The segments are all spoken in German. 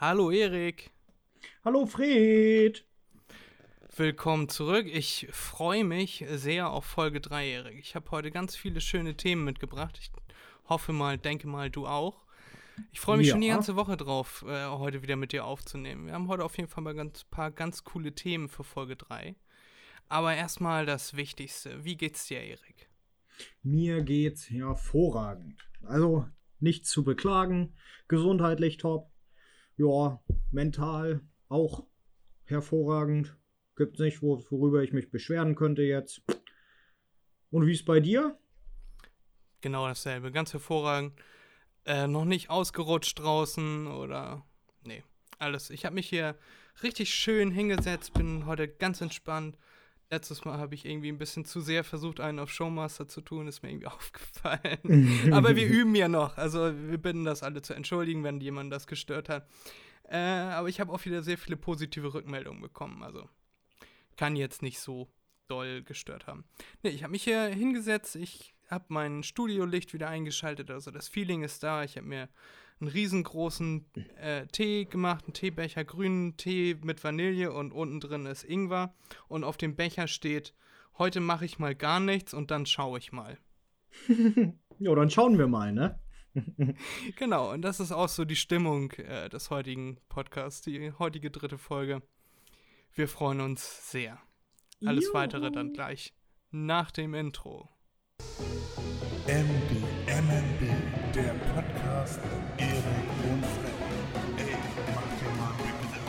Hallo Erik. Hallo Fred. Willkommen zurück. Ich freue mich sehr auf Folge 3, Erik. Ich habe heute ganz viele schöne Themen mitgebracht. Ich hoffe mal, denke mal, du auch. Ich freue mich ja. schon die ganze Woche drauf, äh, heute wieder mit dir aufzunehmen. Wir haben heute auf jeden Fall mal ein paar ganz coole Themen für Folge 3. Aber erstmal das Wichtigste. Wie geht's dir, Erik? Mir geht's hervorragend. Also nichts zu beklagen. Gesundheitlich top. Ja, mental auch hervorragend. Gibt's nicht, worüber ich mich beschweren könnte jetzt. Und wie ist bei dir? Genau dasselbe. Ganz hervorragend. Äh, noch nicht ausgerutscht draußen oder. Nee, alles. Ich habe mich hier richtig schön hingesetzt, bin heute ganz entspannt. Letztes Mal habe ich irgendwie ein bisschen zu sehr versucht, einen auf Showmaster zu tun, ist mir irgendwie aufgefallen. Aber wir üben ja noch. Also wir bitten das alle zu entschuldigen, wenn jemand das gestört hat. Äh, aber ich habe auch wieder sehr viele positive Rückmeldungen bekommen. Also kann jetzt nicht so doll gestört haben. Nee, ich habe mich hier hingesetzt, ich habe mein Studiolicht wieder eingeschaltet, also das Feeling ist da. Ich habe mir einen riesengroßen äh, Tee gemacht, einen Teebecher, grünen Tee mit Vanille und unten drin ist Ingwer. Und auf dem Becher steht, heute mache ich mal gar nichts und dann schaue ich mal. ja, dann schauen wir mal, ne? genau, und das ist auch so die Stimmung äh, des heutigen Podcasts, die heutige dritte Folge. Wir freuen uns sehr. Alles Juhu. weitere dann gleich nach dem Intro. MB, MMB, der Podcast Erik und Fred. Ey, mach dir mal bitte.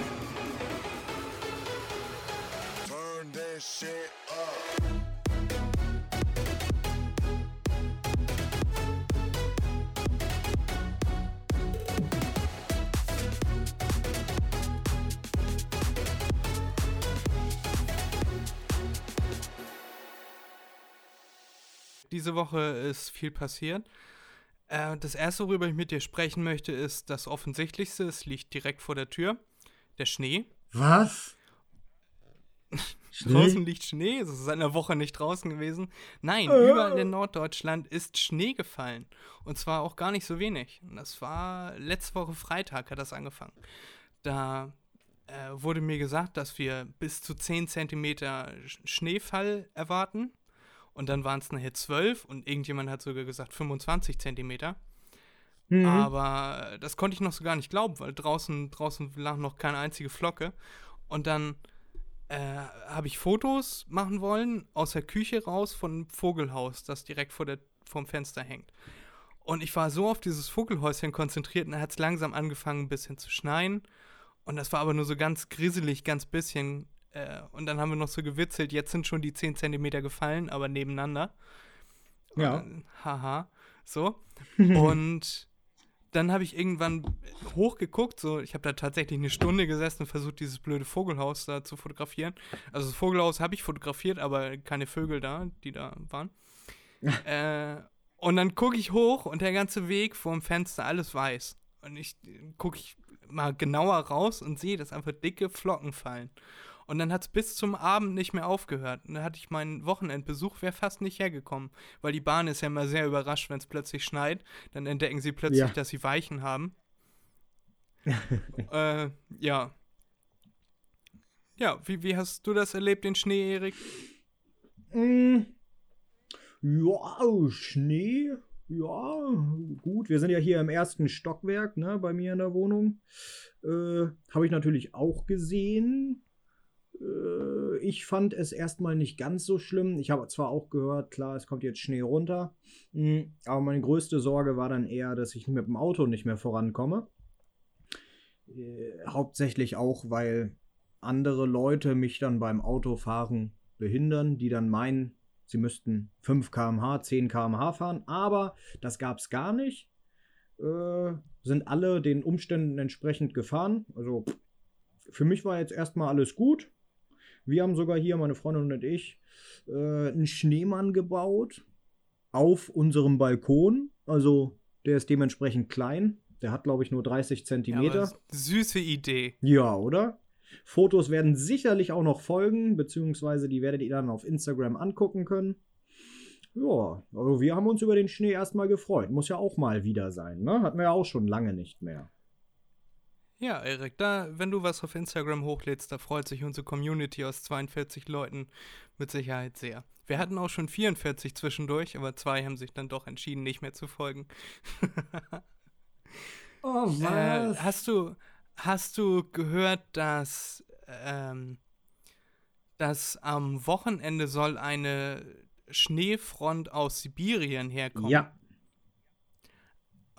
That shit up. Diese Woche ist viel passiert. Äh, das erste, worüber ich mit dir sprechen möchte, ist das Offensichtlichste. Es liegt direkt vor der Tür. Der Schnee. Was? Schnee? Draußen liegt Schnee. Es ist seit einer Woche nicht draußen gewesen. Nein, äh. überall in Norddeutschland ist Schnee gefallen. Und zwar auch gar nicht so wenig. Und das war letzte Woche Freitag hat das angefangen. Da äh, wurde mir gesagt, dass wir bis zu 10 Zentimeter Schneefall erwarten. Und dann waren es nachher 12 und irgendjemand hat sogar gesagt 25 Zentimeter. Mhm. Aber das konnte ich noch so gar nicht glauben, weil draußen, draußen lag noch keine einzige Flocke. Und dann äh, habe ich Fotos machen wollen aus der Küche raus von einem Vogelhaus, das direkt vor der, vorm Fenster hängt. Und ich war so auf dieses Vogelhäuschen konzentriert und da hat es langsam angefangen, ein bisschen zu schneien. Und das war aber nur so ganz grisselig, ganz bisschen. Äh, und dann haben wir noch so gewitzelt, jetzt sind schon die 10 Zentimeter gefallen, aber nebeneinander. Ja. Und, haha. So. und dann habe ich irgendwann hochgeguckt, so, ich habe da tatsächlich eine Stunde gesessen und versucht, dieses blöde Vogelhaus da zu fotografieren. Also das Vogelhaus habe ich fotografiert, aber keine Vögel da, die da waren. äh, und dann gucke ich hoch und der ganze Weg vorm Fenster, alles weiß. Und ich gucke ich mal genauer raus und sehe, dass einfach dicke Flocken fallen. Und dann hat es bis zum Abend nicht mehr aufgehört. Und dann hatte ich meinen Wochenendbesuch, wäre fast nicht hergekommen. Weil die Bahn ist ja immer sehr überrascht, wenn es plötzlich schneit. Dann entdecken sie plötzlich, ja. dass sie Weichen haben. äh, ja. Ja, wie, wie hast du das erlebt, den Schnee, Erik? Mm. Ja, Schnee. Ja, gut. Wir sind ja hier im ersten Stockwerk, ne, bei mir in der Wohnung. Äh, Habe ich natürlich auch gesehen. Äh, ich fand es erstmal nicht ganz so schlimm. Ich habe zwar auch gehört, klar, es kommt jetzt Schnee runter, hm, aber meine größte Sorge war dann eher, dass ich mit dem Auto nicht mehr vorankomme. Äh, hauptsächlich auch, weil andere Leute mich dann beim Autofahren behindern, die dann meinen, sie müssten 5 km/h, 10 km/h fahren, aber das gab es gar nicht. Äh, sind alle den Umständen entsprechend gefahren. Also für mich war jetzt erstmal alles gut. Wir haben sogar hier, meine Freundin und ich, äh, einen Schneemann gebaut auf unserem Balkon. Also der ist dementsprechend klein. Der hat, glaube ich, nur 30 Zentimeter. Ja, süße Idee. Ja, oder? Fotos werden sicherlich auch noch folgen, beziehungsweise die werdet ihr dann auf Instagram angucken können. Ja, also wir haben uns über den Schnee erstmal gefreut. Muss ja auch mal wieder sein, ne? Hatten wir ja auch schon lange nicht mehr. Ja, Erik, da, wenn du was auf Instagram hochlädst, da freut sich unsere Community aus 42 Leuten mit Sicherheit sehr. Wir hatten auch schon 44 zwischendurch, aber zwei haben sich dann doch entschieden, nicht mehr zu folgen. oh, was? Äh, hast du, hast du gehört, dass, ähm, dass am Wochenende soll eine Schneefront aus Sibirien herkommen? Ja,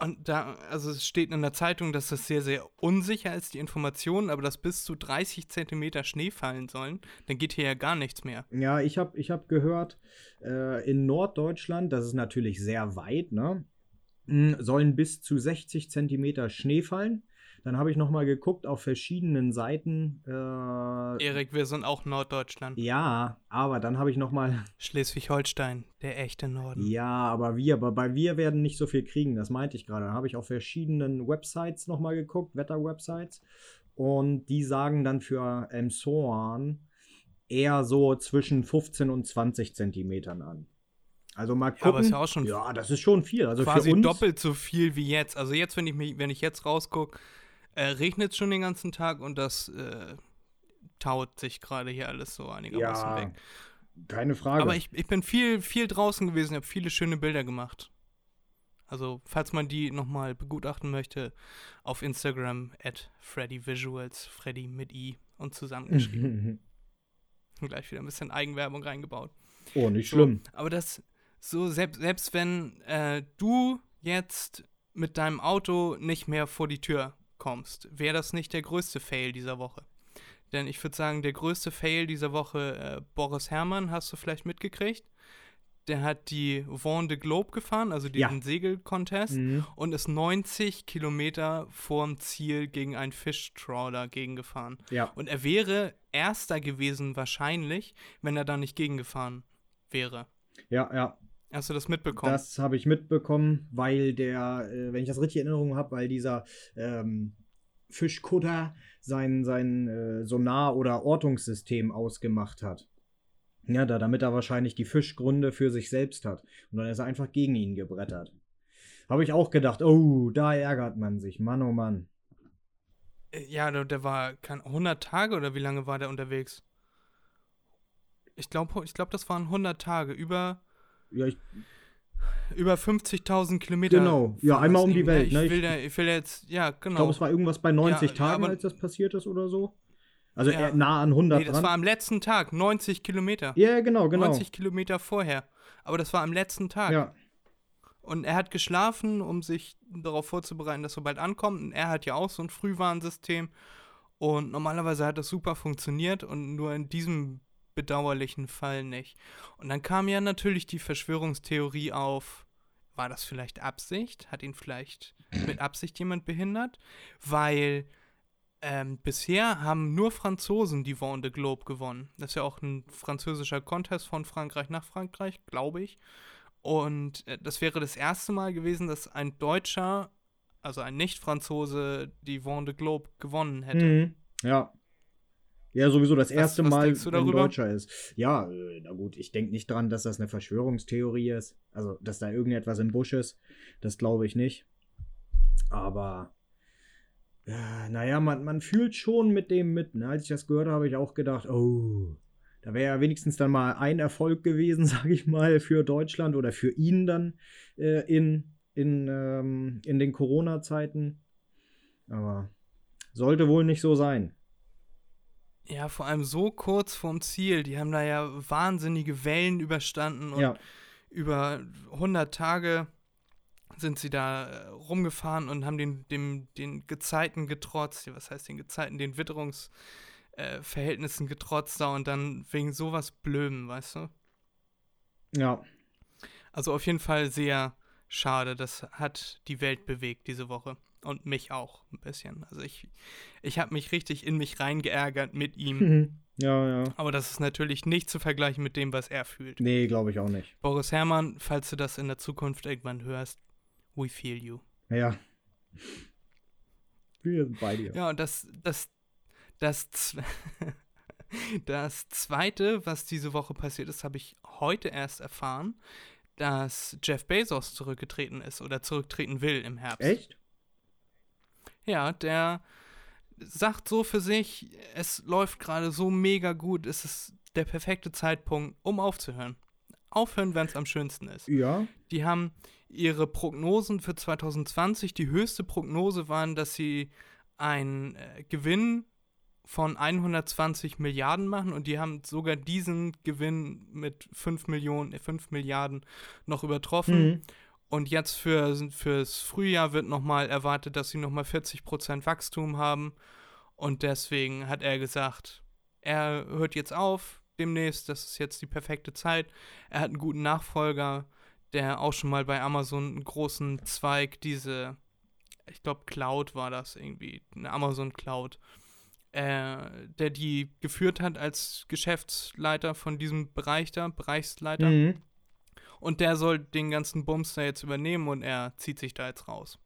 Und da, also es steht in der Zeitung, dass das sehr, sehr unsicher ist, die Information, aber dass bis zu 30 Zentimeter Schnee fallen sollen, dann geht hier ja gar nichts mehr. Ja, ich habe ich hab gehört, äh, in Norddeutschland, das ist natürlich sehr weit, ne, sollen bis zu 60 Zentimeter Schnee fallen. Dann habe ich noch mal geguckt auf verschiedenen Seiten. Äh, Erik, wir sind auch Norddeutschland. ja, aber dann habe ich noch mal. Schleswig-Holstein, der echte Norden. Ja, aber wir, aber bei wir werden nicht so viel kriegen. Das meinte ich gerade. Dann habe ich auf verschiedenen Websites noch mal geguckt, Wetterwebsites, und die sagen dann für Emshorn eher so zwischen 15 und 20 Zentimetern an. Also mal gucken. Ja, aber ist ja auch schon Ja, das ist schon viel. Also quasi für uns, doppelt so viel wie jetzt. Also jetzt, wenn ich mich, wenn ich jetzt rausgucke, äh, regnet es schon den ganzen Tag und das äh, taut sich gerade hier alles so einigermaßen ja, weg. keine Frage. Aber ich, ich bin viel, viel draußen gewesen, habe viele schöne Bilder gemacht. Also, falls man die nochmal begutachten möchte, auf Instagram at FreddyVisuals, Freddy mit I und zusammengeschrieben. Gleich wieder ein bisschen Eigenwerbung reingebaut. oh, nicht So, schlimm. aber das, so, selbst, selbst wenn äh, du jetzt mit deinem Auto nicht mehr vor die Tür kommst, wäre das nicht der größte Fail dieser Woche. Denn ich würde sagen, der größte Fail dieser Woche, äh, Boris Herrmann, hast du vielleicht mitgekriegt. Der hat die Vendée Globe gefahren, also Ja. diesen Segelcontest, Mhm. und ist 90 Kilometer vorm Ziel gegen einen Fischtrawler gegengefahren. Ja. Und er wäre Erster gewesen wahrscheinlich, wenn er da nicht gegengefahren wäre. Ja, ja. Hast du das mitbekommen? Das habe ich mitbekommen, weil der, äh, wenn ich das richtig in Erinnerung habe, weil dieser ähm, Fischkutter sein, sein äh, Sonar- oder Ortungssystem ausgemacht hat. Ja, da, damit er wahrscheinlich die Fischgründe für sich selbst hat. Und dann ist er einfach gegen ihn gebrettert. Habe ich auch gedacht, oh, da ärgert man sich. Mann, oh Mann. Äh, ja, der, der war kein 100 Tage oder wie lange war der unterwegs? Ich glaube, ich glaub, das waren 100 Tage, über, Ja, ich, über 50.000 Kilometer. Genau. Ja, einmal um die irgendwie. Welt, Ich, ne? will da, ich will jetzt, ja, genau. ich glaube, es war irgendwas bei 90 Ja, Tagen, aber- als das passiert ist oder so. Also Ja. nah an 100 nee, das dran. war am letzten Tag, 90 Kilometer. ja, genau, genau. 90 Kilometer vorher. Aber das war am letzten Tag. ja. Und er hat geschlafen, um sich darauf vorzubereiten, dass er bald ankommt. Und er hat ja auch so ein Frühwarnsystem. Und normalerweise hat das super funktioniert und nur in diesem bedauerlichen Fall nicht. Und dann kam ja natürlich die Verschwörungstheorie auf, war das vielleicht Absicht? Hat ihn vielleicht mit Absicht jemand behindert? Weil ähm, bisher haben nur Franzosen die Vendée Globe gewonnen. Das ist ja auch ein französischer Contest von Frankreich nach Frankreich, glaube ich. Und äh, das wäre das erste Mal gewesen, dass ein Deutscher, also ein Nicht-Franzose, die Vendée Globe gewonnen hätte. Mhm. Ja. Ja, sowieso das erste was Mal, denkst du wenn ein? Deutscher ist. Ja, äh, na gut, ich denke nicht dran, dass das eine Verschwörungstheorie ist. Also, dass da irgendetwas im Busch ist. Das glaube ich nicht. Aber, äh, naja, man, man fühlt schon mit dem mit. Ne? Als ich das gehört habe, habe ich auch gedacht, oh, da wäre ja wenigstens dann mal ein Erfolg gewesen, sage ich mal, für Deutschland oder für ihn dann äh, in, in, ähm, in den Corona-Zeiten. Aber sollte wohl nicht so sein. Ja, vor allem so kurz vorm Ziel. Die haben da ja wahnsinnige Wellen überstanden und Ja. über 100 Tage sind sie da äh, rumgefahren und haben den, dem, den Gezeiten getrotzt. Was heißt den Gezeiten? Den Witterungsverhältnissen äh, getrotzt da und dann wegen sowas blömen, weißt du? Ja. Also auf jeden Fall sehr schade. Das hat die Welt bewegt diese Woche. Und mich auch ein bisschen. Also ich, ich habe mich richtig in mich reingeärgert mit ihm. ja, ja. Aber das ist natürlich nicht zu vergleichen mit dem, was er fühlt. Nee, glaube ich auch nicht. Boris Herrmann, falls du das in der Zukunft irgendwann hörst, we feel you. Ja. Wir sind bei dir. Ja, und das, das, das, das zweite, was diese Woche passiert ist, habe ich heute erst erfahren, dass Jeff Bezos zurückgetreten ist oder zurücktreten will im Herbst. Echt? Ja, der sagt so für sich, es läuft gerade so mega gut, es ist der perfekte Zeitpunkt, um aufzuhören. Aufhören, wenn es am schönsten ist. Ja. Die haben ihre Prognosen für 2020, die höchste Prognose waren, dass sie einen äh, Gewinn von 120 Milliarden machen und die haben sogar diesen Gewinn mit 5 Millionen, 5 Milliarden noch übertroffen. Mhm. Und jetzt für, fürs Frühjahr wird nochmal erwartet, dass sie nochmal 40% Wachstum haben. Und deswegen hat er gesagt, er hört jetzt auf demnächst, das ist jetzt die perfekte Zeit. Er hat einen guten Nachfolger, der auch schon mal bei Amazon einen großen Zweig, diese, ich glaube, Cloud war das irgendwie, eine Amazon Cloud, äh, der die geführt hat als Geschäftsleiter von diesem Bereich da, Bereichsleiter. Mhm. Und der soll den ganzen Bums da jetzt übernehmen und er zieht sich da jetzt raus.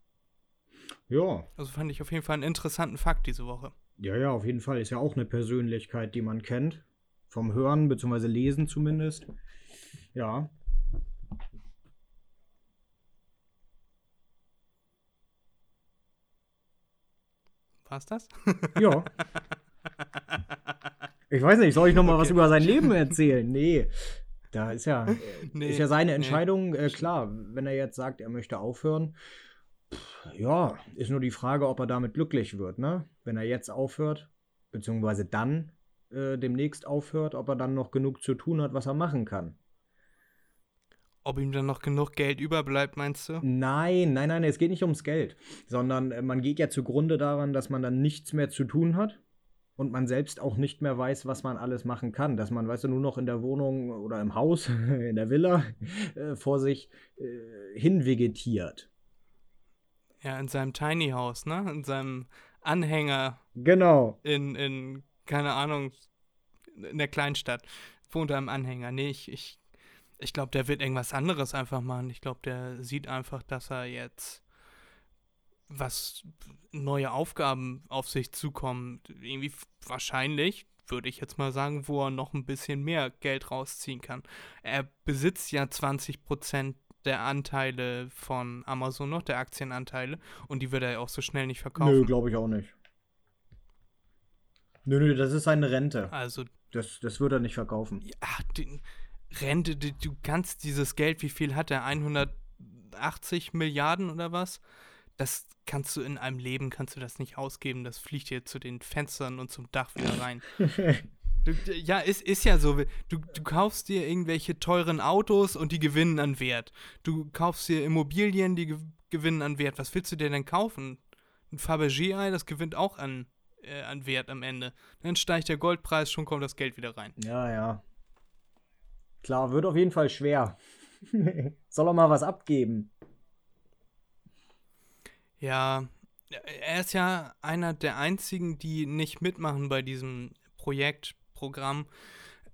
Ja. Also fand ich auf jeden Fall einen interessanten Fakt diese Woche. Ja, ja, auf jeden Fall. Ist ja auch eine Persönlichkeit, die man kennt. Vom Hören bzw. Lesen zumindest. Ja. War's das? Ja. Ich weiß nicht, soll ich noch mal was Okay. über sein Leben erzählen? Nee. Da ist ja, Nee, ist ja seine nee. Entscheidung, äh, klar, wenn er jetzt sagt, er möchte aufhören. Pff, ja, ist nur die Frage, ob er damit glücklich wird, ne? Wenn er jetzt aufhört, beziehungsweise dann äh, demnächst aufhört, ob er dann noch genug zu tun hat, was er machen kann. Ob ihm dann noch genug Geld überbleibt, meinst du? Nein, nein, nein, es geht nicht ums Geld, sondern äh, man geht ja zugrunde daran, dass man dann nichts mehr zu tun hat und man selbst auch nicht mehr weiß, was man alles machen kann. Dass man, weißt du, nur noch in der Wohnung oder im Haus, in der Villa äh, vor sich äh, hinvegetiert. Ja, in seinem Tiny House, ne? In seinem Anhänger Genau. in, in keine Ahnung, in der Kleinstadt. Wohnt er im Anhänger. Nee, ich, ich, ich glaube, der wird irgendwas anderes einfach machen. Ich glaube, der sieht einfach, dass er jetzt was neue Aufgaben auf sich zukommen. Irgendwie wahrscheinlich, würde ich jetzt mal sagen, wo er noch ein bisschen mehr Geld rausziehen kann. Er besitzt ja 20% der Anteile von Amazon noch, der Aktienanteile, und die wird er ja auch so schnell nicht verkaufen. Nö, glaube ich auch nicht. Nö, nö, das ist seine Rente. Also Das, das wird er nicht verkaufen. Ach, die Rente, die, du kannst dieses Geld, wie viel hat er? 180 Milliarden oder was? Das kannst du in einem Leben, kannst du das nicht ausgeben. Das fliegt dir zu den Fenstern und zum Dach wieder rein. Du, ja, ist, ist ja so. Du, du kaufst dir irgendwelche teuren Autos und die gewinnen an Wert. Du kaufst dir Immobilien, die gew- gewinnen an Wert. Was willst du dir denn kaufen? Ein Fabergé-Ei, das gewinnt auch an, äh, an Wert am Ende. Dann steigt der Goldpreis, schon kommt das Geld wieder rein. Ja, ja. Klar, wird auf jeden Fall schwer. Soll er mal was abgeben? Ja, er ist ja einer der einzigen, die nicht mitmachen bei diesem Projekt, Programm.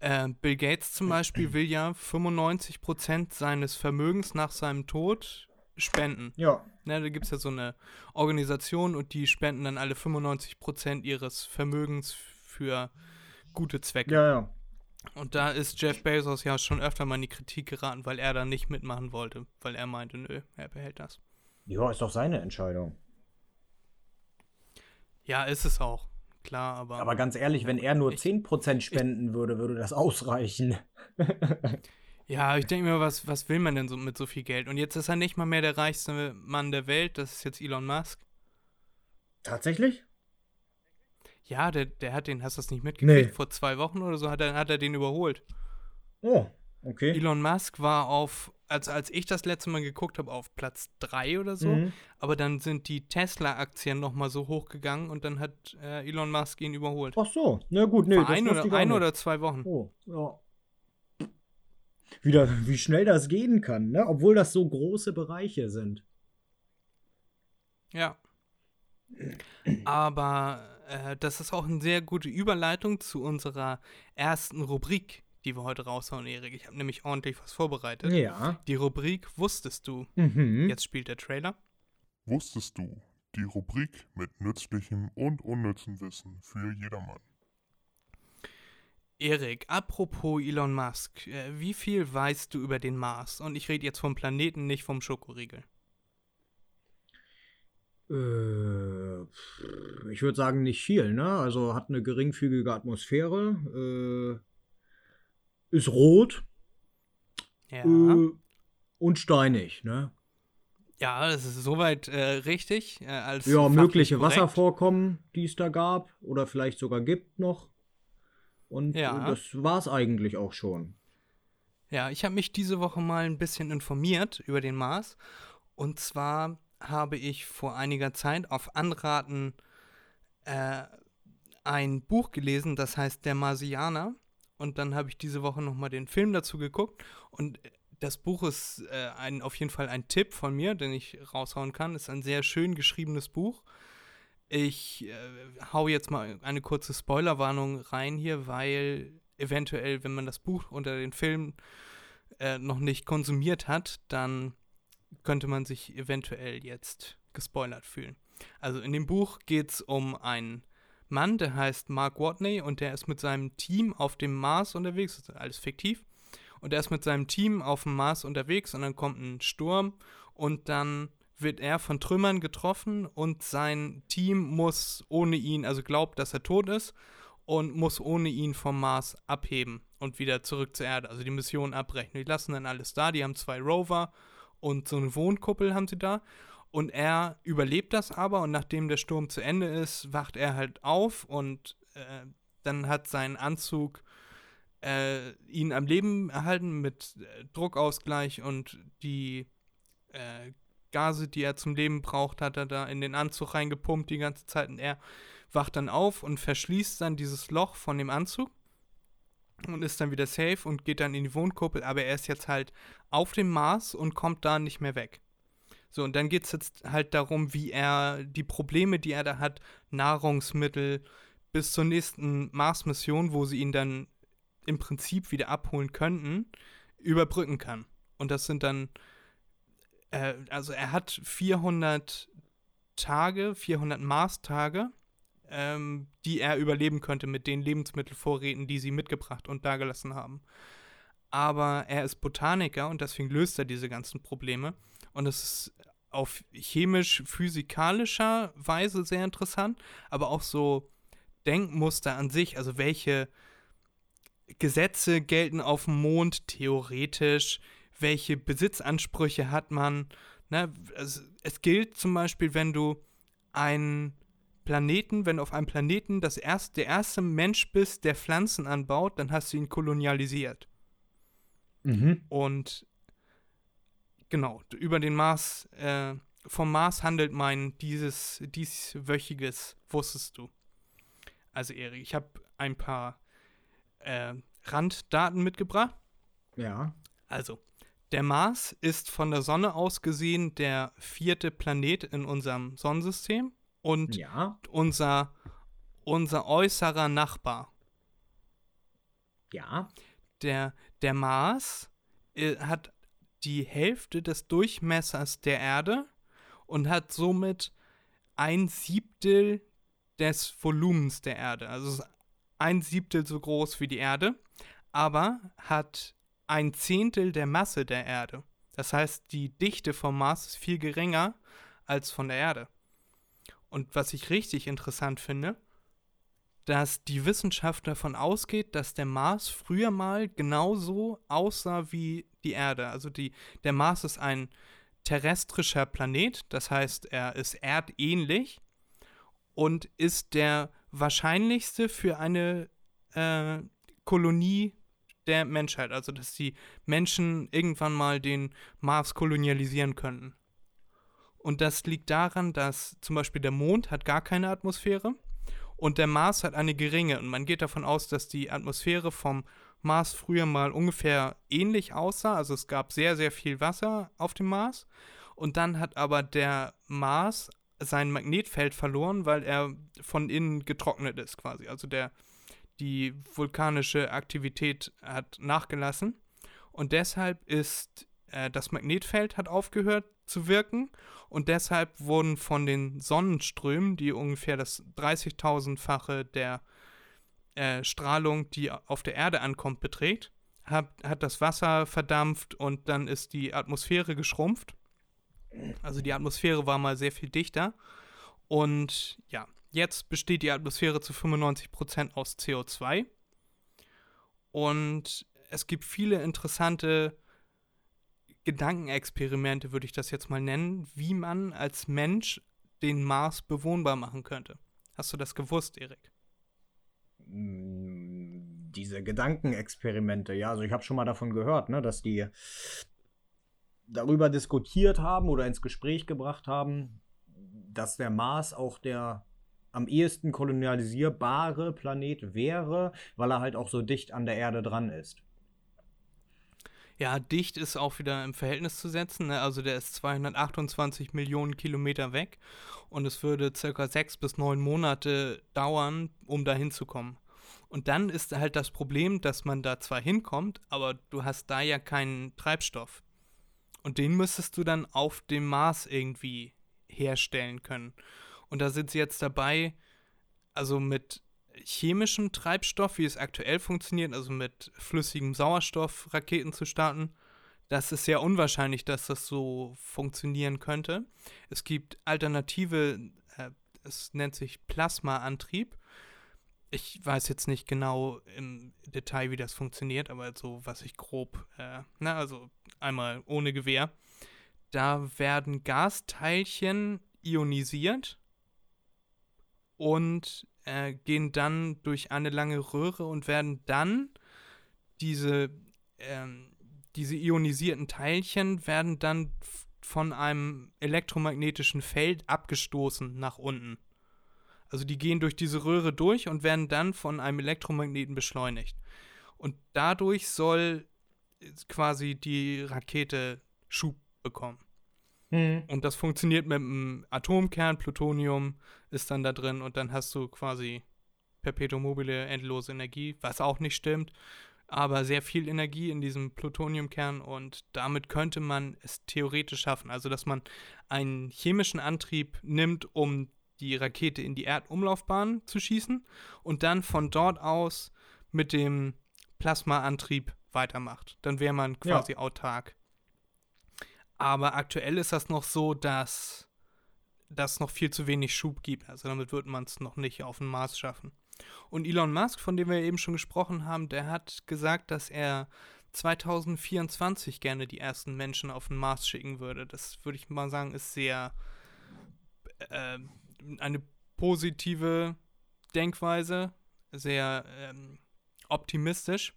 Äh, Bill Gates zum Beispiel will ja 95% seines Vermögens nach seinem Tod spenden. Ja. Ne, da gibt es ja so eine Organisation und die spenden dann alle 95% ihres Vermögens für gute Zwecke. Ja, ja. Und da ist Jeff Bezos ja schon öfter mal in die Kritik geraten, weil er da nicht mitmachen wollte, weil er meinte, nö, er behält das. Ja, ist doch seine Entscheidung. Ja, ist es auch. Klar, aber. Aber ganz ehrlich, wenn er nur Ich- 10% spenden würde, würde das ausreichen. Ja, ich denke mir, was, was will man denn so mit so viel Geld? Und jetzt ist er nicht mal mehr der reichste Mann der Welt, das ist jetzt Elon Musk. Tatsächlich? Ja, der, der hat den, hast du das nicht mitgekriegt? Nee. Vor zwei Wochen oder so hat er, hat er den überholt. Oh, okay. Elon Musk war auf, als, als ich das letzte Mal geguckt habe, auf Platz 3 oder so. Mhm. Aber dann sind die Tesla-Aktien nochmal so hochgegangen und dann hat äh, Elon Musk ihn überholt. Ach so, na gut, nee, Vor das ein, oder, ein oder zwei Wochen. Oh, ja. Wieder, wie schnell das gehen kann, ne? Obwohl das so große Bereiche sind. Ja. Aber äh, das ist auch eine sehr gute Überleitung zu unserer ersten Rubrik, die wir heute raushauen, Erik. Ich habe nämlich ordentlich was vorbereitet. Ja. Die Rubrik Wusstest du? Mhm. Jetzt spielt der Trailer. Wusstest du? Die Rubrik mit nützlichem und unnützem Wissen für jedermann. Erik, apropos Elon Musk, äh, wie viel weißt du über den Mars? Und ich rede jetzt vom Planeten, nicht vom Schokoriegel. Äh, ich würde sagen, nicht viel, ne? Also hat eine geringfügige Atmosphäre, äh, ist rot Ja. äh, und steinig, ne? ja, das ist soweit äh, richtig. Äh, als Ja, mögliche korrekt. Wasservorkommen, die es da gab oder vielleicht sogar gibt noch. Und Ja. äh, das war's eigentlich auch schon. Ja, ich habe mich diese Woche mal ein bisschen informiert über den Mars. Und zwar habe ich vor einiger Zeit auf Anraten äh, ein Buch gelesen, das heißt Der Marsianer. Und dann habe ich diese Woche nochmal den Film dazu geguckt. Und das Buch ist äh, ein, auf jeden Fall ein Tipp von mir, den ich raushauen kann. Ist ein sehr schön geschriebenes Buch. Ich äh, hau jetzt mal eine kurze Spoilerwarnung rein hier, weil eventuell, wenn man das Buch unter den Film äh, noch nicht konsumiert hat, dann könnte man sich eventuell jetzt gespoilert fühlen. Also in dem Buch geht es um einen Mann, der heißt Mark Watney und der ist mit seinem Team auf dem Mars unterwegs, das ist alles fiktiv. Und er ist mit seinem Team auf dem Mars unterwegs und dann kommt ein Sturm und dann wird er von Trümmern getroffen und sein Team muss ohne ihn, also glaubt, dass er tot ist und muss ohne ihn vom Mars abheben und wieder zurück zur Erde, also die Mission abbrechen. Die lassen dann alles da, die haben zwei Rover und so eine Wohnkuppel haben sie da. Und er überlebt das aber und nachdem der Sturm zu Ende ist, wacht er halt auf und äh, dann hat sein Anzug äh, ihn am Leben erhalten mit äh, Druckausgleich und die äh, Gase, die er zum Leben braucht, hat er da in den Anzug reingepumpt die ganze Zeit und er wacht dann auf und verschließt dann dieses Loch von dem Anzug und ist dann wieder safe und geht dann in die Wohnkuppel, aber er ist jetzt halt auf dem Mars und kommt da nicht mehr weg. So, und dann geht es jetzt halt darum, wie er die Probleme, die er da hat, Nahrungsmittel, bis zur nächsten Mars-Mission, wo sie ihn dann im Prinzip wieder abholen könnten, überbrücken kann. Und das sind dann, äh, also er hat 400 Tage, 400 Mars-Tage, ähm, die er überleben könnte mit den Lebensmittelvorräten, die sie mitgebracht und dagelassen haben. Aber er ist Botaniker und deswegen löst er diese ganzen Probleme. Und es ist auf chemisch-physikalischer Weise sehr interessant, aber auch so Denkmuster an sich, also welche Gesetze gelten auf dem Mond theoretisch, welche Besitzansprüche hat man. Ne? Es, es gilt zum Beispiel, wenn du einen Planeten, wenn du auf einem Planeten das erste, der erste Mensch bist, der Pflanzen anbaut, dann hast du ihn kolonialisiert. Mhm. Und genau, über den Mars, äh, vom Mars handelt mein dieses dieswöchiges, wusstest du. Also Erik, ich habe ein paar äh, Randdaten mitgebracht. Ja. Also, der Mars ist von der Sonne aus gesehen der vierte Planet in unserem Sonnensystem und Ja. unser, unser äußerer Nachbar. Ja. Der, der Mars äh, hat die Hälfte des Durchmessers der Erde und hat somit ein Siebtel des Volumens der Erde. Also ein Siebtel so groß wie die Erde, aber hat ein Zehntel der Masse der Erde. Das heißt, die Dichte vom Mars ist viel geringer als von der Erde. Und was ich richtig interessant finde, dass die Wissenschaft davon ausgeht, dass der Mars früher mal genauso aussah wie die Erde. Also die, der Mars ist ein terrestrischer Planet, das heißt, er ist erdähnlich und ist der wahrscheinlichste für eine äh, Kolonie der Menschheit. Also, dass die Menschen irgendwann mal den Mars kolonialisieren könnten. Und das liegt daran, dass zum Beispiel der Mond hat gar keine Atmosphäre und der Mars hat eine geringe. Und man geht davon aus, dass die Atmosphäre vom Mars früher mal ungefähr ähnlich aussah. Also es gab sehr, sehr viel Wasser auf dem Mars. Und dann hat aber der Mars sein Magnetfeld verloren, weil er von innen getrocknet ist quasi. Also der, die vulkanische Aktivität hat nachgelassen. Und deshalb ist äh, das Magnetfeld hat aufgehört zu wirken. Und deshalb wurden von den Sonnenströmen, die ungefähr das 30.000-fache der äh, Strahlung, die auf der Erde ankommt, beträgt, hat, hat das Wasser verdampft und dann ist die Atmosphäre geschrumpft. Also die Atmosphäre war mal sehr viel dichter. Und ja, jetzt besteht die Atmosphäre zu 95% aus CO2. Und es gibt viele interessante Gedankenexperimente, würde ich das jetzt mal nennen, wie man als Mensch den Mars bewohnbar machen könnte. Hast du das gewusst, Erik? Mm, diese Gedankenexperimente, ja, also ich habe schon mal davon gehört, ne, dass die darüber diskutiert haben oder ins Gespräch gebracht haben, dass der Mars auch der am ehesten kolonialisierbare Planet wäre, weil er halt auch so dicht an der Erde dran ist. Ja, dicht ist auch wieder im Verhältnis zu setzen. Ne? Also der ist 228 Millionen Kilometer weg und es würde circa sechs bis neun Monate dauern, um da hinzukommen. Und dann ist halt das Problem, dass man da zwar hinkommt, aber du hast da ja keinen Treibstoff. Und den müsstest du dann auf dem Mars irgendwie herstellen können. Und da sind sie jetzt dabei, also mit chemischem Treibstoff, wie es aktuell funktioniert, also mit flüssigem Sauerstoff Raketen zu starten. Das ist sehr unwahrscheinlich, dass das so funktionieren könnte. Es gibt alternative, äh, es nennt sich Plasmaantrieb. Ich weiß jetzt nicht genau im Detail, wie das funktioniert, aber so, was ich grob, äh, na, also einmal ohne Gewehr. Da werden Gasteilchen ionisiert und äh, gehen dann durch eine lange Röhre und werden dann diese, ähm, diese ionisierten Teilchen werden dann von einem elektromagnetischen Feld abgestoßen nach unten. Also die gehen durch diese Röhre durch und werden dann von einem Elektromagneten beschleunigt. Und dadurch soll quasi die Rakete Schub bekommen. Mhm. Und das funktioniert mit einem Atomkern, Plutonium ist dann da drin und dann hast du quasi Perpetuum mobile, endlose Energie, was auch nicht stimmt, aber sehr viel Energie in diesem Plutoniumkern und damit könnte man es theoretisch schaffen, also dass man einen chemischen Antrieb nimmt, um die Rakete in die Erdumlaufbahn zu schießen und dann von dort aus mit dem Plasmaantrieb weitermacht. Dann wäre man quasi ja. autark. Aber aktuell ist das noch so, dass das noch viel zu wenig Schub gibt. Also damit wird man es noch nicht auf den Mars schaffen. Und Elon Musk, von dem wir eben schon gesprochen haben, der hat gesagt, dass er 2024 gerne die ersten Menschen auf den Mars schicken würde. Das würde ich mal sagen, ist sehr äh, eine positive Denkweise, sehr ähm, optimistisch.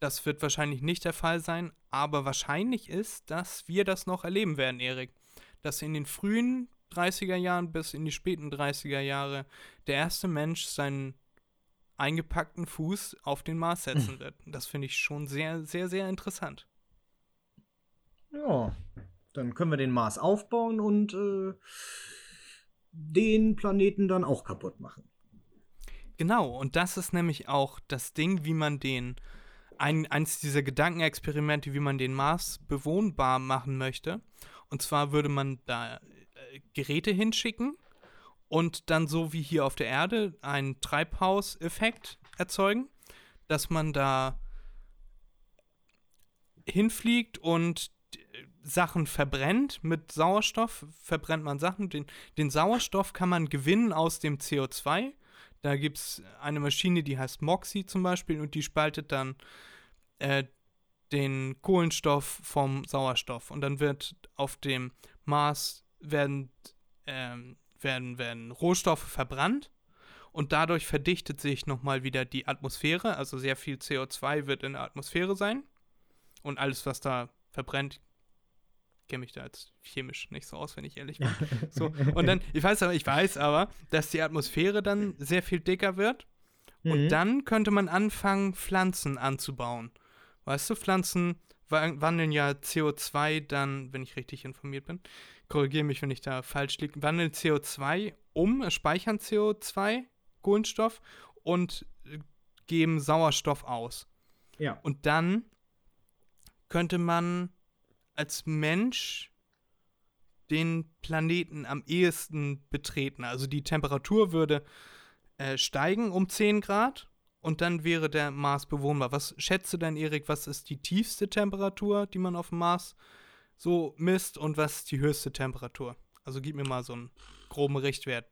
Das wird wahrscheinlich nicht der Fall sein, aber wahrscheinlich ist, dass wir das noch erleben werden, Erik. Dass in den frühen 30er Jahren bis in die späten 30er Jahre der erste Mensch seinen eingepackten Fuß auf den Mars setzen wird. Das finde ich schon sehr, sehr, sehr interessant. Ja, dann können wir den Mars aufbauen und äh, den Planeten dann auch kaputt machen. Genau, und das ist nämlich auch das Ding, wie man den ein, eins dieser Gedankenexperimente, wie man den Mars bewohnbar machen möchte. Und zwar würde man da äh, Geräte hinschicken und dann so wie hier auf der Erde einen Treibhauseffekt erzeugen, dass man da hinfliegt und Sachen verbrennt mit Sauerstoff, verbrennt man Sachen. Den, den Sauerstoff kann man gewinnen aus dem CO2 da gibt es eine Maschine, die heißt Moxie zum Beispiel und die spaltet dann äh, den Kohlenstoff vom Sauerstoff. Und dann wird auf dem Mars werden, ähm, werden, werden Rohstoffe verbrannt und dadurch verdichtet sich nochmal wieder die Atmosphäre. Also sehr viel CO2 wird in der Atmosphäre sein. Und alles, was da verbrennt, kenne mich da jetzt chemisch nicht so aus, wenn ich ehrlich bin. So, und dann, ich weiß aber, ich weiß aber, dass die Atmosphäre dann sehr viel dicker wird. Mhm. Und dann könnte man anfangen, Pflanzen anzubauen. Weißt du, Pflanzen wandeln ja CO2 dann, wenn ich richtig informiert bin, korrigiere mich, wenn ich da falsch liege, wandeln CO2 um, speichern CO2, Kohlenstoff und äh, geben Sauerstoff aus. Ja. Und dann könnte man als Mensch den Planeten am ehesten betreten. Also die Temperatur würde äh, steigen um 10 Grad und dann wäre der Mars bewohnbar. Was schätze denn, Erik, was ist die tiefste Temperatur, die man auf dem Mars so misst und was ist die höchste Temperatur? Also gib mir mal so einen groben Richtwert?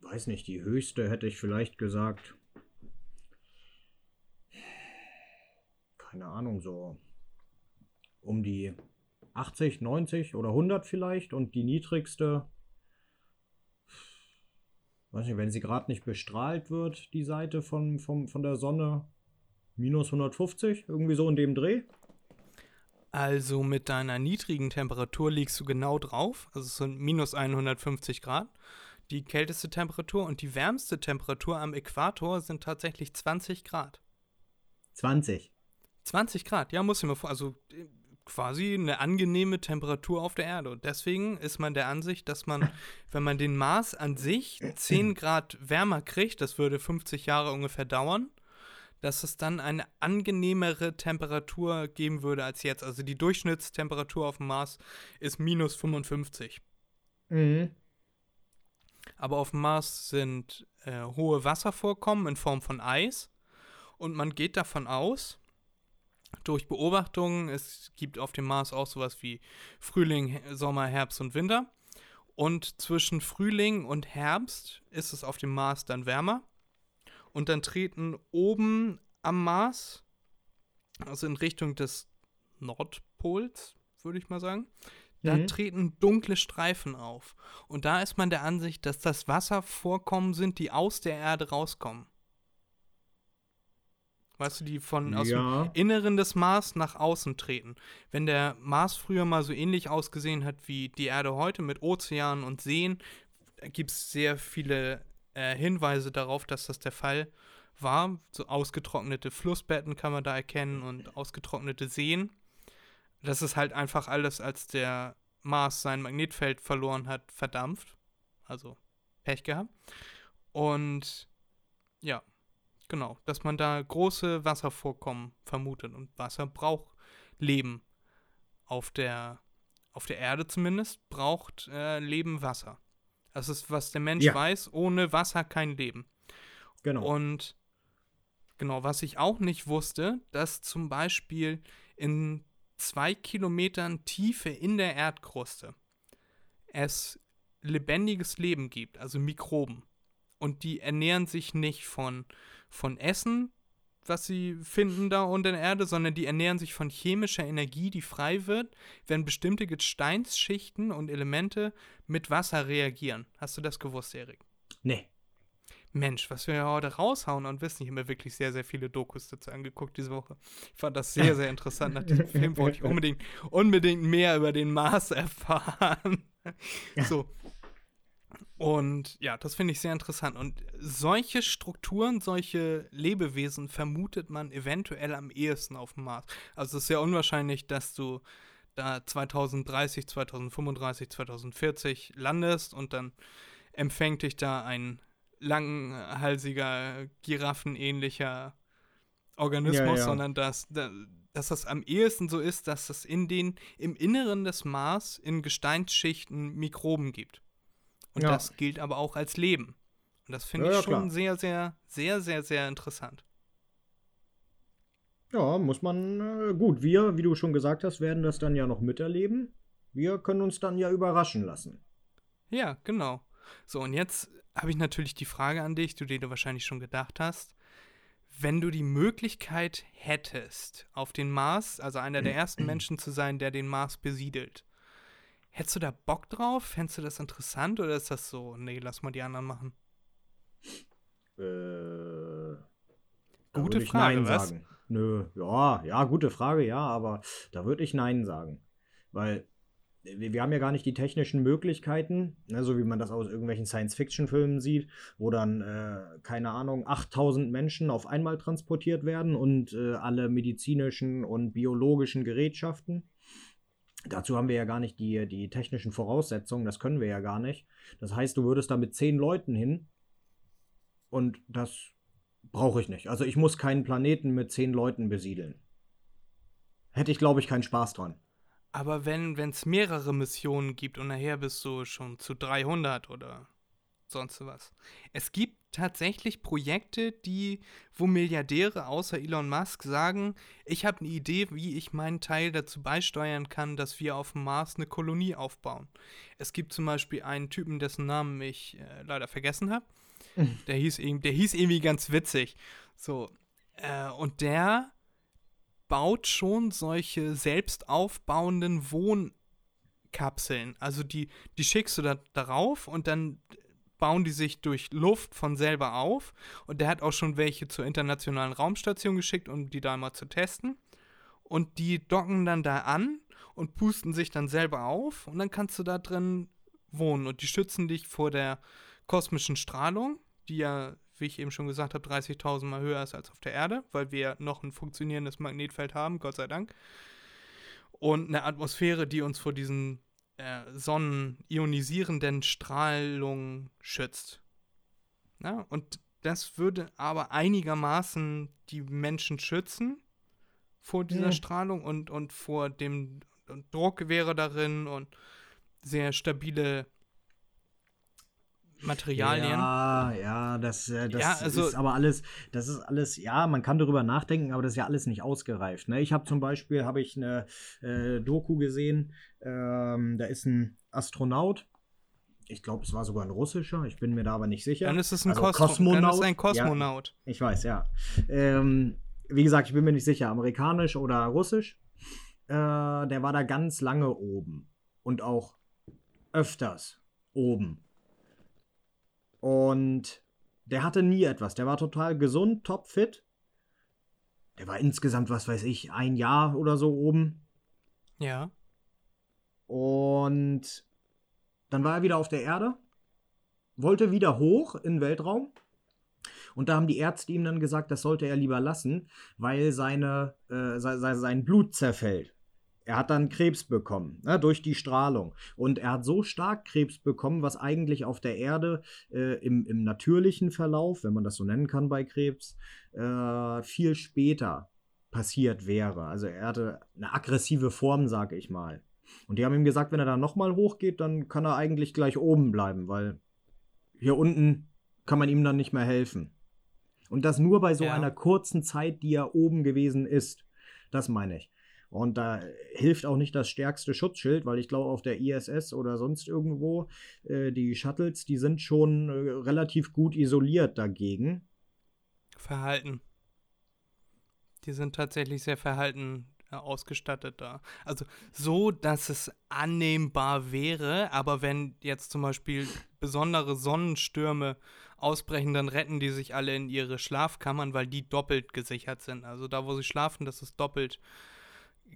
Weiß nicht, die höchste hätte ich vielleicht gesagt. Keine Ahnung, so um die 80, 90 oder 100 vielleicht und die niedrigste, weiß nicht, wenn sie gerade nicht bestrahlt wird, die Seite von, von, von der Sonne, minus 150, irgendwie so in dem Dreh. Also mit deiner niedrigen Temperatur liegst du genau drauf. Also es sind minus 150 Grad. Die kälteste Temperatur und die wärmste Temperatur am Äquator sind tatsächlich 20 Grad. 20. 20 Grad, ja, muss ich mir vor. Also äh, quasi eine angenehme Temperatur auf der Erde. Und deswegen ist man der Ansicht, dass man, wenn man den Mars an sich 10 Grad wärmer kriegt, das würde 50 Jahre ungefähr dauern, dass es dann eine angenehmere Temperatur geben würde als jetzt. Also die Durchschnittstemperatur auf dem Mars ist minus 55. Mhm. Aber auf dem Mars sind äh, hohe Wasservorkommen in Form von Eis. Und man geht davon aus, durch Beobachtungen, es gibt auf dem Mars auch sowas wie Frühling, Sommer, Herbst und Winter. Und zwischen Frühling und Herbst ist es auf dem Mars dann wärmer. Und dann treten oben am Mars, also in Richtung des Nordpols, würde ich mal sagen, da Mhm. treten dunkle Streifen auf. Und da ist man der Ansicht, dass das Wasservorkommen sind, die aus der Erde rauskommen. Weißt du, die von aus Ja. dem Inneren des Mars nach außen treten. Wenn der Mars früher mal so ähnlich ausgesehen hat wie die Erde heute mit Ozeanen und Seen, gibt es sehr viele äh, Hinweise darauf, dass das der Fall war. So ausgetrocknete Flussbetten kann man da erkennen und ausgetrocknete Seen. Das ist halt einfach alles, als der Mars sein Magnetfeld verloren hat, verdampft. Also Pech gehabt. Und ja, genau, dass man da große Wasservorkommen vermutet. Und Wasser braucht Leben. Auf der, auf der Erde zumindest braucht äh, Leben Wasser. Das ist, was der Mensch Ja. weiß, ohne Wasser kein Leben. Genau. Und genau, was ich auch nicht wusste, dass zum Beispiel in zwei Kilometern Tiefe in der Erdkruste es lebendiges Leben gibt, also Mikroben. Und die ernähren sich nicht von, von Essen, was sie finden da unter der Erde, sondern die ernähren sich von chemischer Energie, die frei wird, wenn bestimmte Gesteinsschichten und Elemente mit Wasser reagieren. Hast du das gewusst, Erik? nee. Mensch, was wir ja heute raushauen und wissen, ich habe mir wirklich sehr, sehr viele Dokus dazu angeguckt diese Woche. Ich fand das sehr, sehr interessant. Nach diesem Film wollte ich unbedingt, unbedingt mehr über den Mars erfahren. So. Und ja, das finde ich sehr interessant. Und solche Strukturen, solche Lebewesen vermutet man eventuell am ehesten auf dem Mars. Also es ist sehr unwahrscheinlich, dass du da 2030, 2035, 2040 landest und dann empfängt dich da ein langhalsiger, giraffenähnlicher Organismus, Ja, ja. sondern dass, da- dass das am ehesten so ist, dass es in den, im Inneren des Mars in Gesteinsschichten Mikroben gibt. Und Ja. das gilt aber auch als Leben. Und das finde Ja, ich ja, schon klar. sehr, sehr, sehr, sehr, sehr interessant. Ja, muss man. Äh, gut, wir, wie du schon gesagt hast, werden das dann ja noch miterleben. Wir können uns dann ja überraschen lassen. Ja, genau. So, und jetzt habe ich natürlich die Frage an dich, du, die du wahrscheinlich schon gedacht hast. Wenn du die Möglichkeit hättest, auf den Mars, also einer der ersten Menschen zu sein, der den Mars besiedelt, hättest du da Bock drauf? Fändest du das interessant oder ist das so, nee, lass mal die anderen machen? Äh, Gute Frage, Nein was? sagen. Nö, ja, ja, gute Frage, ja, aber da würde ich Nein sagen. Weil wir, wir haben ja gar nicht die technischen Möglichkeiten, ne, so wie man das aus irgendwelchen Science-Fiction-Filmen sieht, wo dann, äh, keine Ahnung, 8000 Menschen auf einmal transportiert werden und äh, alle medizinischen und biologischen Gerätschaften. Dazu haben wir ja gar nicht die, die technischen Voraussetzungen, das können wir ja gar nicht. Das heißt, du würdest da mit zehn Leuten hin und das brauche ich nicht. Also ich muss keinen Planeten mit zehn Leuten besiedeln. Hätte ich, glaube ich, keinen Spaß dran. Aber wenn es mehrere Missionen gibt und nachher bist du schon zu 300 oder sonst was. Es gibt tatsächlich Projekte, die, wo Milliardäre außer Elon Musk sagen, ich habe eine Idee, wie ich meinen Teil dazu beisteuern kann, dass wir auf dem Mars eine Kolonie aufbauen. Es gibt zum Beispiel einen Typen, dessen Namen ich äh, leider vergessen habe. Der hieß, der hieß irgendwie ganz witzig. So, äh, und der baut schon solche selbst aufbauenden Wohnkapseln. Also die, die schickst du da darauf und dann bauen die sich durch Luft von selber auf. Und der hat auch schon welche zur internationalen Raumstation geschickt, um die da mal zu testen. Und die docken dann da an und pusten sich dann selber auf. Und dann kannst du da drin wohnen. Und die schützen dich vor der kosmischen Strahlung, die ja, wie ich eben schon gesagt habe, 30.000 Mal höher ist als auf der Erde, weil wir noch ein funktionierendes Magnetfeld haben, Gott sei Dank. Und eine Atmosphäre, die uns vor diesen äh, sonnenionisierenden Strahlung schützt. Ja, und das würde aber einigermaßen die Menschen schützen vor dieser mhm. Strahlung und, und vor dem und Druck wäre darin und sehr stabile Materialien. Ja, ja, das, äh, das ja, also, ist aber alles, das ist alles, ja, man kann darüber nachdenken, aber das ist ja alles nicht ausgereift. Ne? Ich habe zum Beispiel, habe ich eine äh, Doku gesehen, ähm, da ist ein Astronaut, ich glaube, es war sogar ein russischer, ich bin mir da aber nicht sicher. Dann ist es ein also Kosmo Kosmonaut. Dann ist ein Kosmonaut. Ja, ich weiß, ja. Ähm, wie gesagt, ich bin mir nicht sicher, amerikanisch oder russisch. Äh, der war da ganz lange oben und auch öfters oben. Und der hatte nie etwas. Der war total gesund, topfit. Der war insgesamt, was weiß ich, ein Jahr oder so oben. Ja. Und dann war er wieder auf der Erde, wollte wieder hoch in den Weltraum. Und da haben die Ärzte ihm dann gesagt, das sollte er lieber lassen, weil seine, äh, sein Blut zerfällt. Er hat dann Krebs bekommen, ne, durch die Strahlung. Und er hat so stark Krebs bekommen, was eigentlich auf der Erde äh, im, im, natürlichen Verlauf, wenn man das so nennen kann bei Krebs, äh, viel später passiert wäre. Also er hatte eine aggressive Form, sage ich mal. Und die haben ihm gesagt, wenn er dann nochmal hochgeht, dann kann er eigentlich gleich oben bleiben, weil hier unten kann man ihm dann nicht mehr helfen. Und das nur bei so ja. einer kurzen Zeit, die er oben gewesen ist. Das meine ich. Und da hilft auch nicht das stärkste Schutzschild, weil ich glaube, auf der ISS oder sonst irgendwo, äh, die Shuttles, die sind schon äh, relativ gut isoliert dagegen. Verhalten. Die sind tatsächlich sehr verhalten äh, ausgestattet da. Also so, dass es annehmbar wäre, aber wenn jetzt zum Beispiel besondere Sonnenstürme ausbrechen, dann retten die sich alle in ihre Schlafkammern, weil die doppelt gesichert sind. Also da, wo sie schlafen, das ist doppelt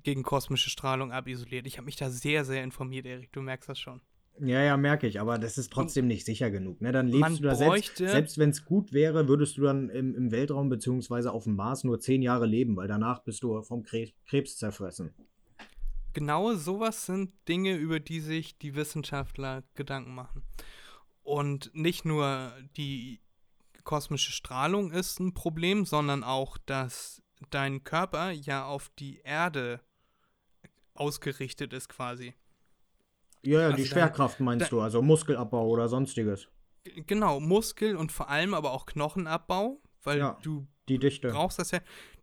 gegen kosmische Strahlung abisoliert. Ich habe mich da sehr, sehr informiert, Erik. Du merkst das schon. Ja, ja, merke ich, aber das ist trotzdem nicht sicher genug. Ne? Dann lebst du da selbst, selbst wenn es gut wäre, würdest du dann im, im Weltraum bzw. auf dem Mars nur zehn Jahre leben, weil danach bist du vom Krebs, Krebs zerfressen. Genau sowas sind Dinge, über die sich die Wissenschaftler Gedanken machen. Und nicht nur die kosmische Strahlung ist ein Problem, sondern auch, dass dein Körper ja auf die Erde ausgerichtet ist quasi. Ja, ja, also die Schwerkraft meinst da, du, also Muskelabbau oder sonstiges. Genau, Muskel und vor allem aber auch Knochenabbau, weil ja, du die Dichte. brauchst das ja.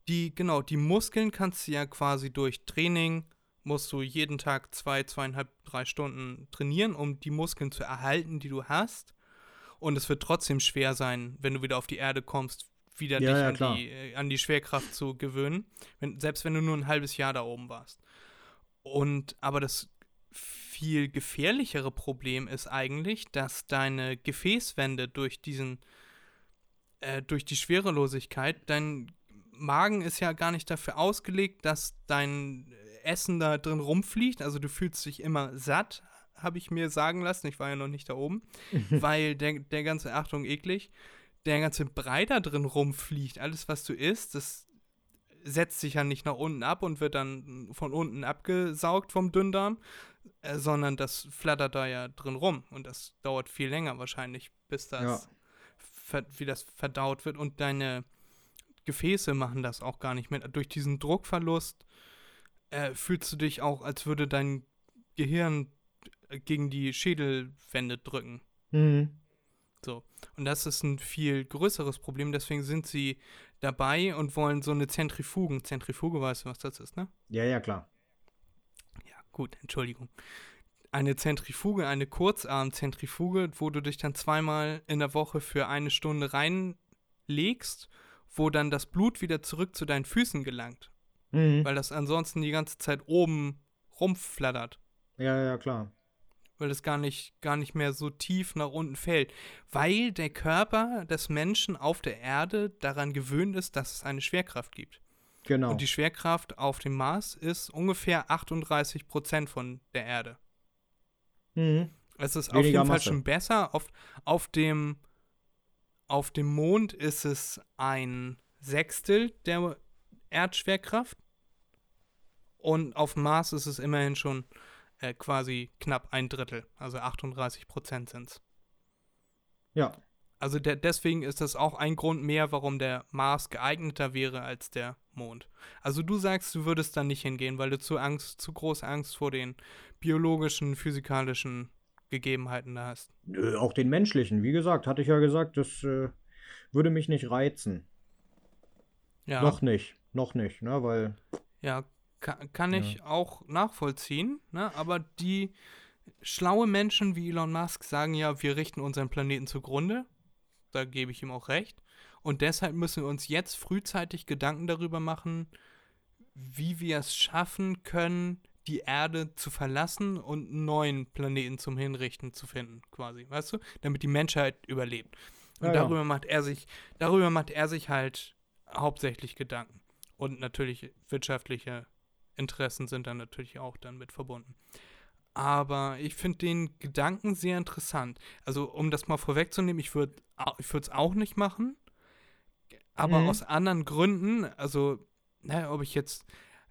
Die, genau, die Muskeln kannst du ja quasi durch Training, musst du jeden Tag zwei, zweieinhalb, drei Stunden trainieren, um die Muskeln zu erhalten, die du hast. Und es wird trotzdem schwer sein, wenn du wieder auf die Erde kommst, wieder ja, dich ja, an, die, äh, an die Schwerkraft zu gewöhnen. Wenn, selbst wenn du nur ein halbes Jahr da oben warst. Und aber das viel gefährlichere Problem ist eigentlich, dass deine Gefäßwände durch diesen, äh, durch die Schwerelosigkeit, dein Magen ist ja gar nicht dafür ausgelegt, dass dein Essen da drin rumfliegt. Also du fühlst dich immer satt, habe ich mir sagen lassen. Ich war ja noch nicht da oben, weil der, der ganze, Achtung, eklig, der ganze Brei da drin rumfliegt. Alles, was du isst, das setzt sich ja nicht nach unten ab und wird dann von unten abgesaugt vom Dünndarm, äh, sondern das flattert da ja drin rum und das dauert viel länger wahrscheinlich, bis das, ja. wie das verdaut wird und deine Gefäße machen das auch gar nicht mehr. Durch diesen Druckverlust äh, fühlst du dich auch, als würde dein Gehirn gegen die Schädelwände drücken. Mhm. So. Und das ist ein viel größeres Problem, deswegen sind sie dabei und wollen so eine Zentrifugen. Zentrifuge, weißt du, was das ist, ne? Ja, ja, klar. Ja, gut, Entschuldigung. Eine Zentrifuge, eine Kurzarmzentrifuge, wo du dich dann zweimal in der Woche für eine Stunde reinlegst, wo dann das Blut wieder zurück zu deinen Füßen gelangt. Mhm. Weil das ansonsten die ganze Zeit oben rumflattert. Ja, ja, klar. Weil es gar nicht, gar nicht mehr so tief nach unten fällt. Weil der Körper des Menschen auf der Erde daran gewöhnt ist, dass es eine Schwerkraft gibt. Genau. Und die Schwerkraft auf dem Mars ist ungefähr 38 Prozent von der Erde. mhm. Es ist auf Weniger jeden Fall Masse. schon besser. Auf, auf, dem, auf dem Mond ist es ein Sechstel der Erdschwerkraft. Und auf dem Mars ist es immerhin schon äh, quasi knapp ein Drittel. Also 38 Prozent sind es. Ja. Also der, deswegen ist das auch ein Grund mehr, warum der Mars geeigneter wäre als der Mond. Also du sagst, du würdest da nicht hingehen, weil du zu Angst, zu große Angst vor den biologischen, physikalischen Gegebenheiten da hast. Nö, auch den menschlichen. Wie gesagt, hatte ich ja gesagt, das äh, würde mich nicht reizen. Ja, Noch nicht. Noch nicht, ne? Weil. ja kann, kann ich auch nachvollziehen, ne? aber die schlaue Menschen wie Elon Musk sagen ja, wir richten unseren Planeten zugrunde. Da gebe ich ihm auch recht. Und deshalb müssen wir uns jetzt frühzeitig Gedanken darüber machen, wie wir es schaffen können, die Erde zu verlassen und einen neuen Planeten zum Hinrichten zu finden, quasi, weißt du? Damit die Menschheit überlebt. Und Ja, ja. darüber macht er sich, darüber macht er sich halt hauptsächlich Gedanken. Und natürlich wirtschaftliche Interessen sind dann natürlich auch dann mit verbunden. Aber ich finde den Gedanken sehr interessant. Also, um das mal vorwegzunehmen, ich würde ich es auch nicht machen. Aber Mhm. aus anderen Gründen, also, naja, ob ich jetzt.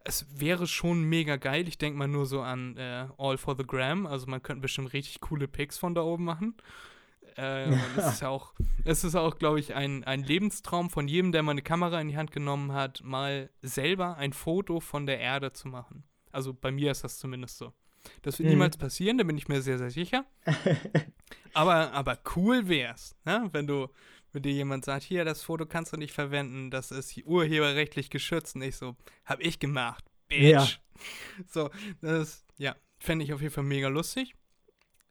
Es wäre schon mega geil. Ich denke mal nur so an äh, All for the Gram. Also, man könnte bestimmt richtig coole Pics von da oben machen. Äh, es ist auch, es ist auch, glaube ich, ein, ein Lebenstraum von jedem, der mal eine Kamera in die Hand genommen hat, mal selber ein Foto von der Erde zu machen. Also bei mir ist das zumindest so. Das wird Mhm. niemals passieren, da bin ich mir sehr, sehr sicher. aber, aber cool wär's, ne? wenn du, wenn dir jemand sagt, hier, das Foto kannst du nicht verwenden, das ist urheberrechtlich geschützt. Und ich so, hab ich gemacht, bitch. Ja. So, das, ja, fände ich auf jeden Fall mega lustig.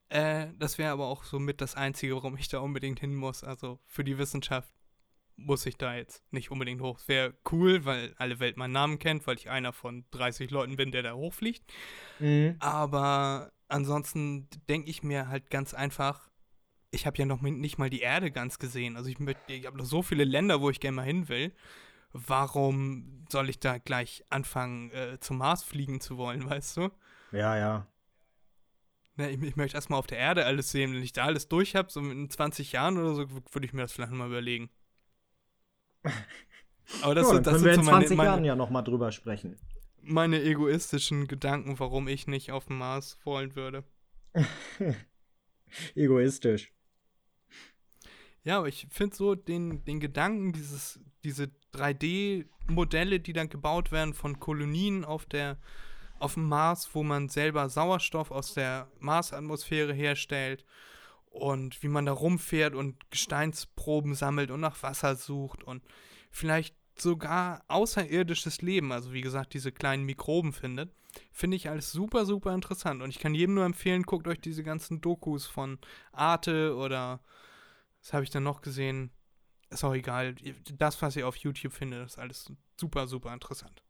Äh, das wäre aber auch so mit das Einzige, warum ich da unbedingt hin muss. Also für die Wissenschaft muss ich da jetzt nicht unbedingt hoch. Es wäre cool, weil alle Welt meinen Namen kennt, weil ich einer von 30 Leuten bin, der da hochfliegt. Mhm. Aber ansonsten denke ich mir halt ganz einfach, ich habe ja noch nicht mal die Erde ganz gesehen. Also ich, ich habe noch so viele Länder, wo ich gerne mal hin will. Warum soll ich da gleich anfangen, äh, zum Mars fliegen zu wollen, weißt du? Ja, ja. Ne, ich, ich möchte erstmal auf der Erde alles sehen. Wenn ich da alles durch habe, so in 20 Jahren oder so, würde ich mir das vielleicht mal überlegen. Aber das, ja, das können wir in so meine, 20 Jahren meine, ja nochmal drüber sprechen. meine egoistischen Gedanken, warum ich nicht auf dem Mars wollen würde. Egoistisch. Ja, aber ich finde so den, den Gedanken, dieses, diese 3D-Modelle, die dann gebaut werden von Kolonien auf der auf dem Mars, wo man selber Sauerstoff aus der Marsatmosphäre herstellt und wie man da rumfährt und Gesteinsproben sammelt und nach Wasser sucht und vielleicht sogar außerirdisches Leben, also wie gesagt, diese kleinen Mikroben findet, finde ich alles super, super interessant. Und ich kann jedem nur empfehlen, guckt euch diese ganzen Dokus von Arte oder was habe ich dann noch gesehen? Ist auch egal. Das, was ihr auf YouTube findet, ist alles super, super interessant.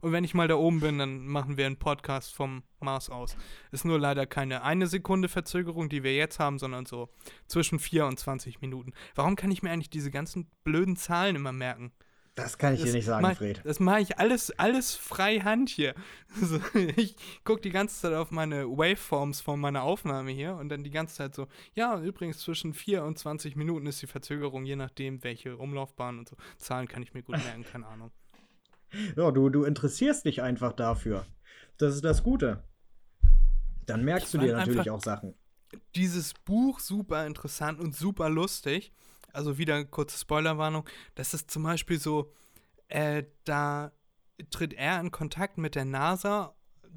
Und wenn ich mal da oben bin, dann machen wir einen Podcast vom Mars aus. Ist nur leider keine eine Sekunde Verzögerung, die wir jetzt haben, sondern so zwischen 4 und 20 Minuten. Warum kann ich mir eigentlich diese ganzen blöden Zahlen immer merken? Das kann ich dir Das nicht sagen, mach- Fred. Das mache ich alles, alles frei Hand hier. Also, ich gucke die ganze Zeit auf meine Waveforms von meiner Aufnahme hier und dann die ganze Zeit so, ja, übrigens zwischen 4 und 20 Minuten ist die Verzögerung, je nachdem, welche Umlaufbahn und so. Zahlen kann ich mir gut merken, keine Ahnung. Ja, du, du interessierst dich einfach dafür. Das ist das Gute. Dann merkst Ich du dir natürlich auch Sachen. Dieses Buch super interessant und super lustig. Also wieder kurze Spoilerwarnung. Das ist zum Beispiel so, äh, da tritt er in Kontakt mit der NASA,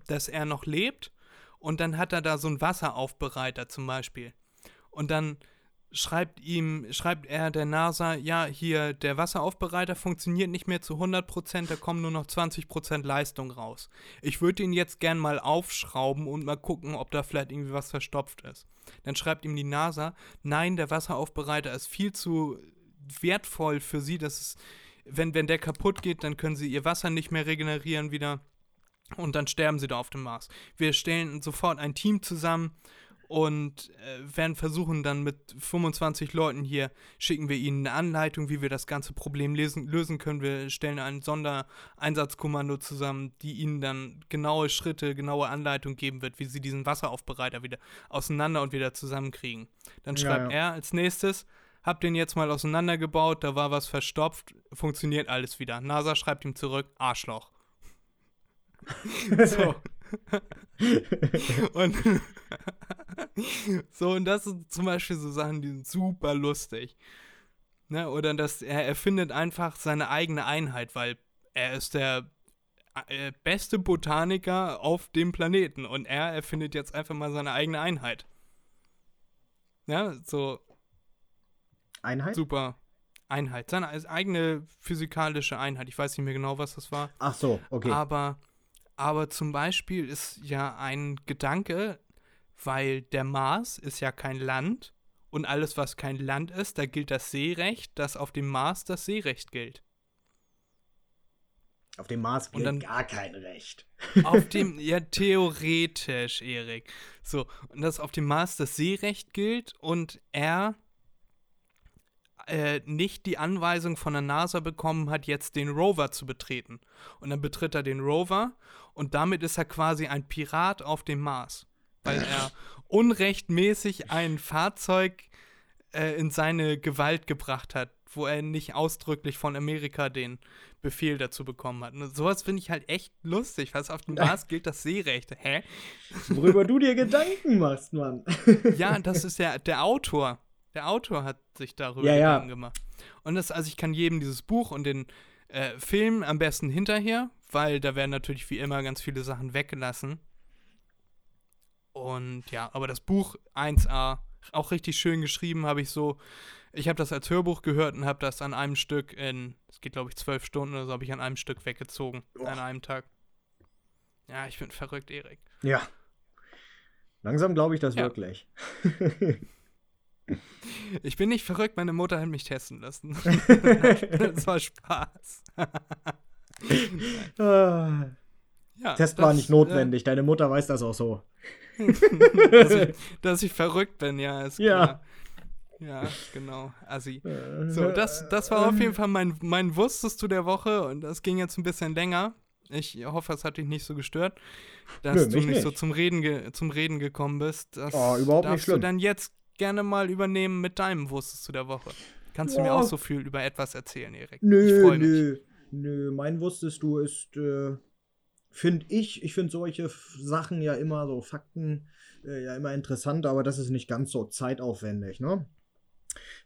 dass er noch lebt. Und dann hat er da so einen Wasseraufbereiter zum Beispiel. Und dann schreibt ihm, schreibt er der NASA, ja, hier, der Wasseraufbereiter funktioniert nicht mehr zu 100%, da kommen nur noch 20% Leistung raus. Ich würde ihn jetzt gern mal aufschrauben und mal gucken, ob da vielleicht irgendwie was verstopft ist. Dann schreibt ihm die NASA, nein, der Wasseraufbereiter ist viel zu wertvoll für sie, dass es, wenn, wenn der kaputt geht, dann können sie ihr Wasser nicht mehr regenerieren wieder und dann sterben sie da auf dem Mars. Wir stellen sofort ein Team zusammen und äh, werden versuchen dann mit 25 Leuten hier, schicken wir ihnen eine Anleitung, wie wir das ganze Problem lesen, lösen können. Wir stellen ein Sondereinsatzkommando zusammen, die ihnen dann genaue Schritte, genaue Anleitung geben wird, wie sie diesen Wasseraufbereiter wieder auseinander und wieder zusammenkriegen. Dann schreibt ja, ja. er als nächstes, hab den jetzt mal auseinandergebaut, da war was verstopft, funktioniert alles wieder. NASA schreibt ihm zurück, Arschloch. so. Und so, und das sind zum Beispiel so Sachen, die sind super lustig. Ne? Oder dass er erfindet einfach seine eigene Einheit, weil er ist der äh, beste Botaniker auf dem Planeten und er erfindet jetzt einfach mal seine eigene Einheit. Ja, so. Einheit? Super. Einheit. Seine eigene physikalische Einheit. Ich weiß nicht mehr genau, was das war. Ach so, okay. Aber, aber zum Beispiel ist ja ein Gedanke, weil der Mars ist ja kein Land und alles, was kein Land ist, da gilt das Seerecht, dass auf dem Mars das Seerecht gilt. Auf dem Mars gilt dann, gar kein Recht. Auf dem, ja, theoretisch, Erik. So, und dass auf dem Mars das Seerecht gilt und er äh, nicht die Anweisung von der NASA bekommen hat, jetzt den Rover zu betreten. Und dann betritt er den Rover und damit ist er quasi ein Pirat auf dem Mars weil er unrechtmäßig ein Fahrzeug äh, in seine Gewalt gebracht hat, wo er nicht ausdrücklich von Amerika den Befehl dazu bekommen hat. Und sowas finde ich halt echt lustig, was auf dem Mars gilt das Seerecht. Hä? Worüber du dir Gedanken machst, Mann. ja, das ist ja der Autor. Der Autor hat sich darüber ja, Gedanken ja. gemacht. Und das, also ich kann jedem dieses Buch und den äh, Film am besten hinterher, weil da werden natürlich wie immer ganz viele Sachen weggelassen. Und ja, aber das Buch 1a, auch richtig schön geschrieben, habe ich so. Ich habe das als Hörbuch gehört und habe das an einem Stück in, es geht glaube ich zwölf Stunden oder so, habe ich an einem Stück weggezogen. Oh. An einem Tag. Ja, ich bin verrückt, Erik. Ja. Langsam glaube ich das ja. wirklich. ich bin nicht verrückt, meine Mutter hat mich testen lassen. das war Spaß. Ah. ja, Test war nicht notwendig, äh, deine Mutter weiß das auch so. dass, ich, dass, ich, verrückt bin, ja, ist klar. Ja. Ja, genau. Assi. So, das, das war auf jeden Fall mein, mein Wusstest du der Woche und das ging jetzt ein bisschen länger. Ich hoffe, es hat dich nicht so gestört, dass Nö, du nicht, nicht, so zum Reden, zum Reden gekommen bist. Das oh, überhaupt nicht schlimm. du dann jetzt gerne mal übernehmen mit deinem Wusstest du der Woche. Kannst ja. du mir auch so viel über etwas erzählen, Erik? Nö, nö. Mich. Nö, mein Wusstest du ist äh, finde ich, ich finde solche Sachen ja immer so Fakten äh, ja immer interessant, aber das ist nicht ganz so zeitaufwendig, ne?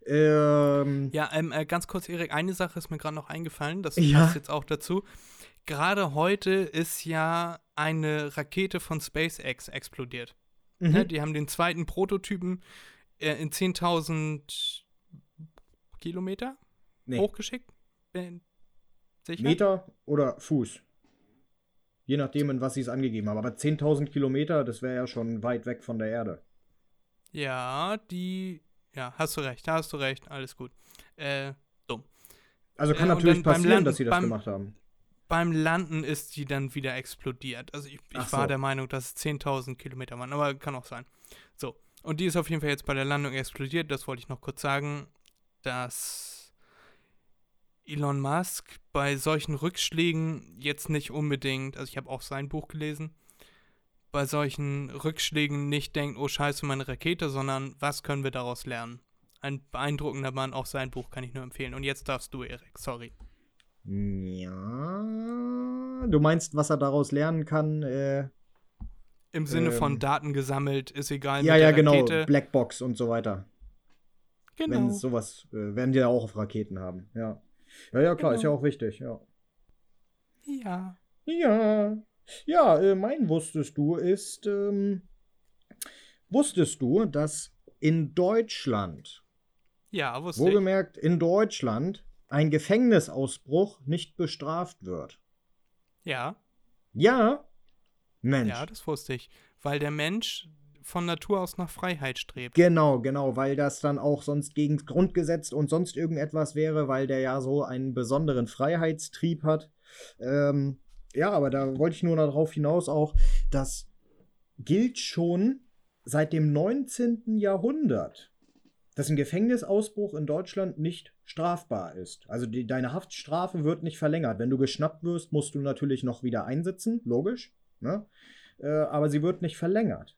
Ähm, ja, ähm, äh, ganz kurz, Erik, eine Sache ist mir gerade noch eingefallen, das ja. passt jetzt auch dazu. Gerade heute ist ja eine Rakete von SpaceX explodiert. Mhm. Ja, die haben den zweiten Prototypen in 10.000 Kilometer nee. hochgeschickt. Sicher? Meter oder Fuß? Je nachdem, in was sie es angegeben haben. Aber 10.000 Kilometer, das wäre ja schon weit weg von der Erde. Ja, die. Ja, hast du recht, hast du recht, alles gut. Äh, dumm. Also kann äh, natürlich passieren, Landen, dass sie das beim, gemacht haben. Beim Landen ist die dann wieder explodiert. Also ich, ich war der Meinung, dass es 10.000 Kilometer waren, aber kann auch sein. So, und die ist auf jeden Fall jetzt bei der Landung explodiert. Das wollte ich noch kurz sagen, dass Elon Musk bei solchen Rückschlägen jetzt nicht unbedingt, also ich habe auch sein Buch gelesen, bei solchen Rückschlägen nicht denkt, oh scheiße, meine Rakete, sondern was können wir daraus lernen? Ein beeindruckender Mann, auch sein Buch kann ich nur empfehlen. Und jetzt darfst du, Erik, sorry. Ja, du meinst, was er daraus lernen kann? Äh, Im Sinne ähm, von Daten gesammelt, ist egal. Ja, ja, genau, Blackbox und so weiter. Genau. Wenn sowas, äh, werden die ja auch auf Raketen haben, ja. Ja, ja, klar, genau. ist ja auch wichtig, ja. Ja. Ja. Ja, äh, mein wusstest du ist, ähm, wusstest du, dass in Deutschland Ja, wusste ich. Wohlgemerkt, in Deutschland ein Gefängnisausbruch nicht bestraft wird. Ja, Ja? Mensch. ja, das wusste ich. Weil der Mensch von Natur aus nach Freiheit strebt. Genau, genau, weil das dann auch sonst gegen das Grundgesetz und sonst irgendetwas wäre, weil der ja so einen besonderen Freiheitstrieb hat. Ähm, ja, aber da wollte ich nur darauf hinaus auch, das gilt schon seit dem 19. Jahrhundert, dass ein Gefängnisausbruch in Deutschland nicht strafbar ist. Also die, deine Haftstrafe wird nicht verlängert. Wenn du geschnappt wirst, musst du natürlich noch wieder einsitzen, logisch. Ne? Äh, aber sie wird nicht verlängert.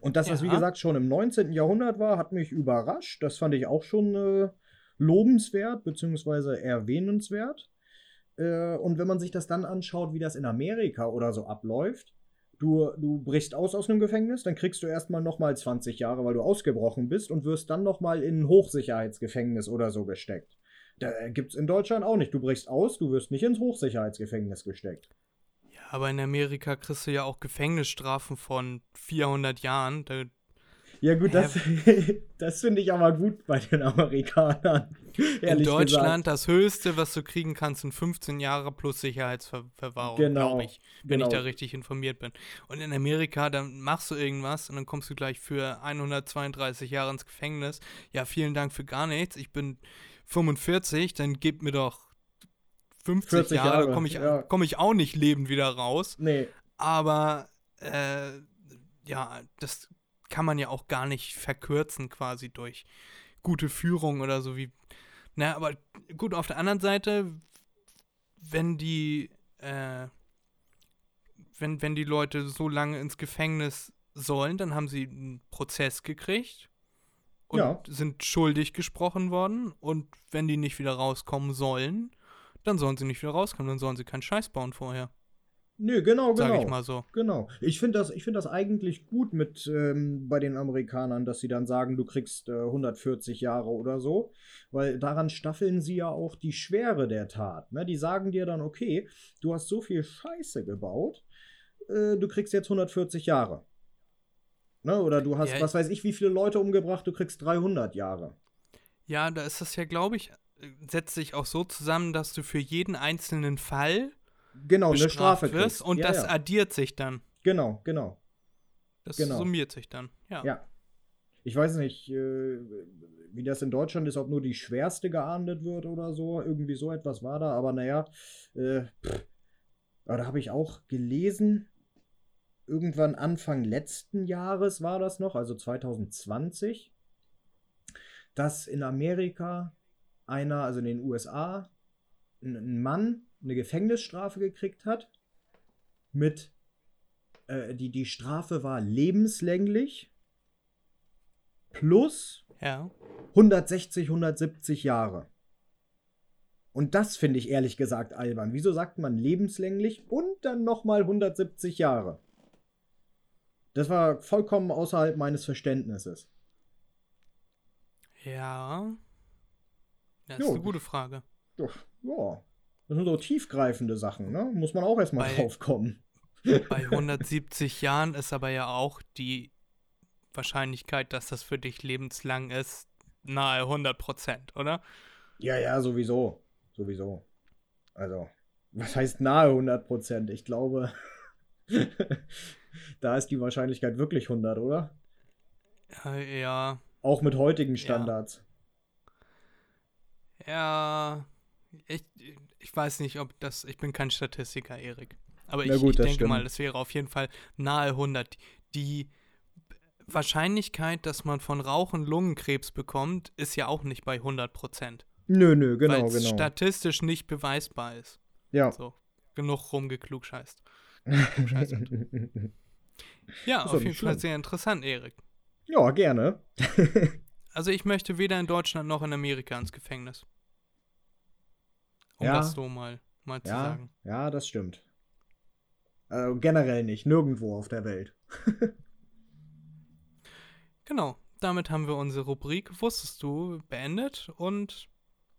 Und dass das, wie Ja. gesagt, schon im 19. Jahrhundert war, hat mich überrascht. Das fand ich auch schon äh, lobenswert, beziehungsweise erwähnenswert. Äh, und wenn man sich das dann anschaut, wie das in Amerika oder so abläuft, du, du brichst aus aus einem Gefängnis, dann kriegst du erstmal nochmal 20 Jahre, weil du ausgebrochen bist und wirst dann nochmal in ein Hochsicherheitsgefängnis oder so gesteckt. Da gibt's in Deutschland auch nicht. Du brichst aus, du wirst nicht ins Hochsicherheitsgefängnis gesteckt. Aber in Amerika kriegst du ja auch Gefängnisstrafen von 400 Jahren. Da, Ja, gut, das, das finde ich aber gut bei den Amerikanern. in Deutschland das Höchste, was du kriegen kannst, sind 15 Jahre plus Sicherheitsverwahrung, Genau, glaube ich, wenn genau. ich da richtig informiert bin. Und in Amerika, dann machst du irgendwas und dann kommst du gleich für 132 Jahre ins Gefängnis. Ja, vielen Dank für gar nichts. Ich bin 45, dann gib mir doch 50 40 Jahre, Jahre, komme ich, ja. komm ich auch nicht lebend wieder raus. Nee, Aber äh, ja, das kann man ja auch gar nicht verkürzen quasi durch gute Führung oder so wie. Na, aber gut, auf der anderen Seite, wenn die, äh, wenn, wenn die Leute so lange ins Gefängnis sollen, dann haben sie einen Prozess gekriegt und Ja. sind schuldig gesprochen worden. Und wenn die nicht wieder rauskommen sollen, dann sollen sie nicht wieder rauskommen, dann sollen sie keinen Scheiß bauen vorher. Nö, genau, genau. Sag ich mal so. Genau. Ich finde das, ich find das eigentlich gut mit ähm, bei den Amerikanern, dass sie dann sagen, du kriegst äh, 140 Jahre oder so, weil daran staffeln sie ja auch die Schwere der Tat. Ne? Die sagen dir dann, okay, du hast so viel Scheiße gebaut, äh, du kriegst jetzt 140 Jahre. Ne? Oder du hast, Ja, was weiß ich, wie viele Leute umgebracht, du kriegst 300 Jahre. Ja, da ist das ja, glaube ich, setzt sich auch so zusammen, dass du für jeden einzelnen Fall Genau, eine Strafe wirst kriegst. und ja, das ja. addiert sich dann. Genau, genau. Das Genau. summiert sich dann. Ja. Ja. Ich weiß nicht, äh, wie das in Deutschland ist, ob nur die schwerste geahndet wird oder so. Irgendwie so etwas war da, aber naja. Äh, pff. aber da habe ich auch gelesen, irgendwann Anfang letzten Jahres war das noch, also 2020, dass in Amerika einer, also in den USA, ein Mann eine Gefängnisstrafe gekriegt hat mit äh, die, die Strafe war lebenslänglich plus ja. 160, 170 Jahre. Und das finde ich ehrlich gesagt albern. Wieso sagt man lebenslänglich und dann nochmal 170 Jahre? Das war vollkommen außerhalb meines Verständnisses. Ja. Das Jo. ist eine gute Frage. Ja. Das sind so tiefgreifende Sachen, ne? Muss man auch erstmal Bei- drauf kommen. Bei 170 Jahren ist aber ja auch die Wahrscheinlichkeit, dass das für dich lebenslang ist, nahe 100 Prozent, oder? Ja, ja, sowieso. Sowieso. Also, was heißt nahe 100 Prozent? Ich glaube, da ist die Wahrscheinlichkeit wirklich 100, oder? Äh, Ja. Auch mit heutigen Standards. Ja. Ich, ich weiß nicht, ob das. Ich bin kein Statistiker, Erik. Aber ich, gut, ich das denke mal, stimmt. es wäre auf jeden Fall nahe 100. Die Wahrscheinlichkeit, dass man von Rauchen Lungenkrebs bekommt, ist ja auch nicht bei 100 Prozent. Nö, nö, genau, weil es genau. statistisch nicht beweisbar ist. Ja. So, genug rumgeklugscheißt. Ja, auf jeden nicht Fall schlimm. sehr interessant, Erik. ja, gerne. Also ich möchte weder in Deutschland noch in Amerika ins Gefängnis. Um Ja. das so mal, mal zu Ja, sagen. ja, das stimmt. Äh, generell nicht, nirgendwo auf der Welt. Genau, damit haben wir unsere Rubrik Wusstest du beendet und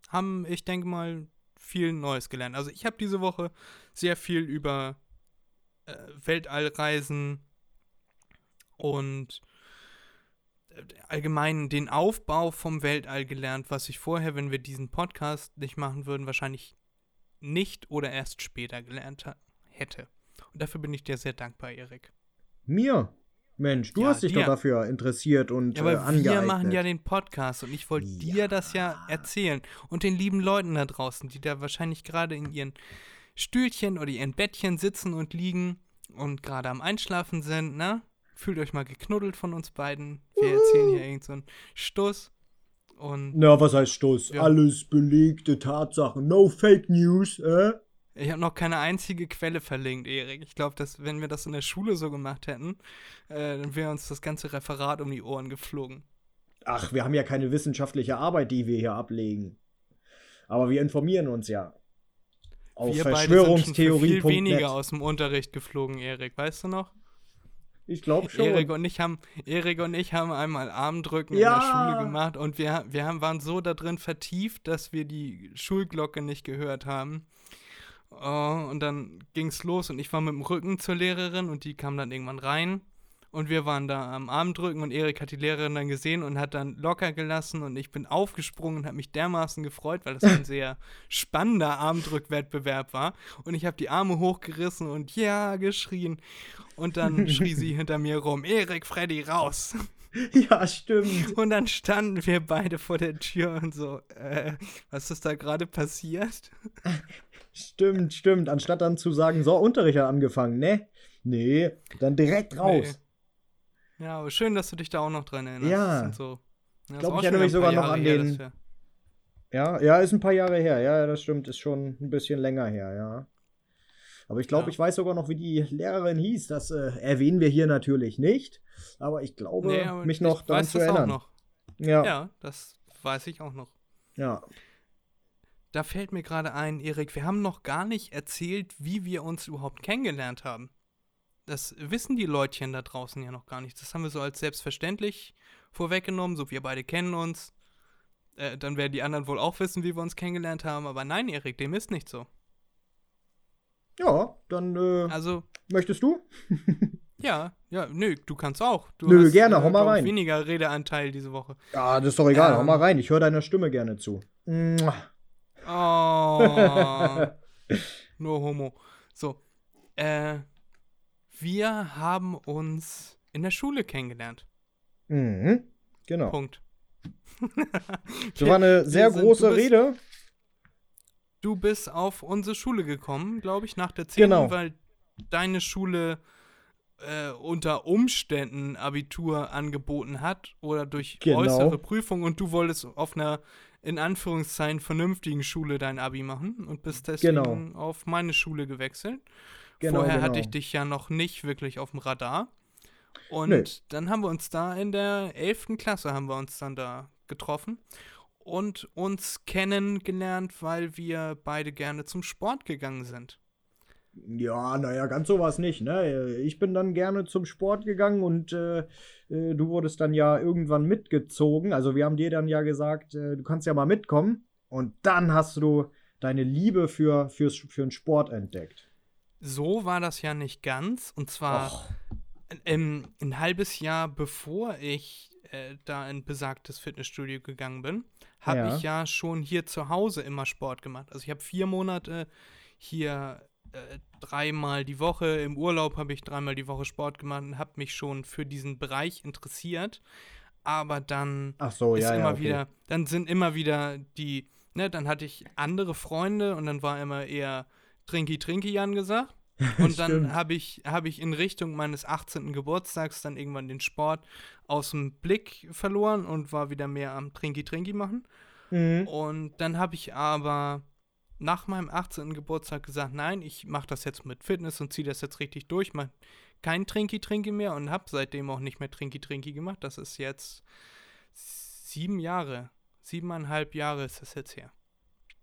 haben, ich denke mal, viel Neues gelernt. Also ich habe diese Woche sehr viel über äh, Weltallreisen und allgemein den Aufbau vom Weltall gelernt, was ich vorher, wenn wir diesen Podcast nicht machen würden, wahrscheinlich nicht oder erst später gelernt hätte. Und dafür bin ich dir sehr dankbar, Erik. Mir? Mensch, du Ja, hast dich dir. doch dafür interessiert und Ja, äh, aber wir angeeignet. machen ja den Podcast und ich wollte dir das ja erzählen und den lieben Leuten da draußen, die da wahrscheinlich gerade in ihren Stühlchen oder ihren Bettchen sitzen und liegen und gerade am Einschlafen sind, ne? Fühlt euch mal geknuddelt von uns beiden. Wir erzählen hier irgend so einen Stuss und Na, was heißt Stoß? Ja. Alles belegte Tatsachen. No Fake News, äh? ich habe noch keine einzige Quelle verlinkt, Erik. Ich glaube, dass wenn wir das in der Schule so gemacht hätten, äh, dann wäre uns das ganze Referat um die Ohren geflogen. Ach, wir haben ja keine wissenschaftliche Arbeit, die wir hier ablegen. Aber wir informieren uns ja. Auf wir beide sind schon für viel weniger aus dem Unterricht geflogen, Erik. Weißt du noch? Ich glaube schon. Erik und ich haben Erik und ich haben einmal Armdrücken Ja. in der Schule gemacht und wir, wir haben, waren so da drin vertieft, dass wir die Schulglocke nicht gehört haben. Oh, und dann ging's los und ich war mit dem Rücken zur Lehrerin und die kam dann irgendwann rein und wir waren da am Armdrücken und Erik hat die Lehrerin dann gesehen und hat dann locker gelassen und ich bin aufgesprungen und habe mich dermaßen gefreut, weil das ein sehr spannender Armdrückwettbewerb war und ich habe die Arme hochgerissen und ja geschrien und dann schrie sie hinter mir rum, Erik, Freddy, raus. Ja, stimmt. Und dann standen wir beide vor der Tür und so, äh, was ist da gerade passiert? Stimmt, stimmt. Anstatt dann zu sagen, so, Unterricht hat angefangen, ne? Nee, dann direkt raus. Ja, aber schön, dass du dich da auch noch dran erinnerst. Ja. So, ja, Ich ist glaub, auch ich erinnere mich wieder ein paar sogar noch Jahre an her, den- wir- Ja, ja, ist ein paar Jahre her. Ja, das stimmt, ist schon ein bisschen länger her, ja. Aber ich glaube, Ja. ich weiß sogar noch, wie die Lehrerin hieß. Das äh, erwähnen wir hier natürlich nicht. Aber ich glaube, Nee, aber mich ich noch daran zu erinnern. noch. Ja, ja. Ja, das weiß ich auch noch. Da fällt mir gerade ein, Erik, wir haben noch gar nicht erzählt, wie wir uns überhaupt kennengelernt haben. Das wissen die Leutchen da draußen ja noch gar nicht. Das haben wir so als selbstverständlich vorweggenommen, so wir beide kennen uns. Äh, dann werden die anderen wohl auch wissen, wie wir uns kennengelernt haben. Aber nein, Erik, dem ist nicht so. Ja, dann äh, Also, möchtest du? ja, ja, nö, du kannst auch. Du Nö, gerne, hau mal rein. weniger Redeanteil diese Woche. Ja, das ist doch egal. Hau Ähm. mal rein. Ich höre deiner Stimme gerne zu. Oh. Nur Homo. So. Äh, wir haben uns in der Schule kennengelernt. mhm. Genau. Punkt. Das war eine sehr sind- große du bist- Rede. Du bist auf unsere Schule gekommen, glaube ich, nach der 10. Genau. weil deine Schule äh, unter Umständen Abitur angeboten hat oder durch Genau. äußere Prüfung und du wolltest auf einer in Anführungszeichen vernünftigen Schule dein Abi machen und bist deswegen Genau. auf meine Schule gewechselt. Genau, Vorher genau. hatte ich dich ja noch nicht wirklich auf dem Radar. Und Nö. dann haben wir uns da in der 11. Klasse haben wir uns dann da getroffen und uns kennengelernt, weil wir beide gerne zum Sport gegangen sind. Ja, naja, ganz so war es nicht. Ne? Ich bin dann gerne zum Sport gegangen und äh, äh, du wurdest dann ja irgendwann mitgezogen. Also wir haben dir dann ja gesagt, äh, du kannst ja mal mitkommen. Und dann hast du deine Liebe für, fürs, für den Sport entdeckt. So war das ja nicht ganz. Und zwar ähm, ein halbes Jahr bevor ich äh, da in besagtes Fitnessstudio gegangen bin, habe Ja. ich ja schon hier zu Hause immer Sport gemacht. Also ich habe vier Monate hier äh, dreimal die Woche, im Urlaub habe ich dreimal die Woche Sport gemacht und habe mich schon für diesen Bereich interessiert. Aber dann so, ist ja, immer ja, okay. wieder, dann sind immer wieder die, ne, dann hatte ich andere Freunde und dann war immer eher Trinki Trinki Jan gesagt. Und dann habe ich, habe ich in Richtung meines 18. Geburtstags dann irgendwann den Sport aus dem Blick verloren und war wieder mehr am Trinki Trinki machen. Mhm. Und dann habe ich aber nach meinem 18. Geburtstag gesagt, nein, ich mache das jetzt mit Fitness und ziehe das jetzt richtig durch, mach kein Trinki Trinki mehr und habe seitdem auch nicht mehr Trinki Trinki gemacht. Das ist jetzt sieben Jahre, siebeneinhalb Jahre ist das jetzt her.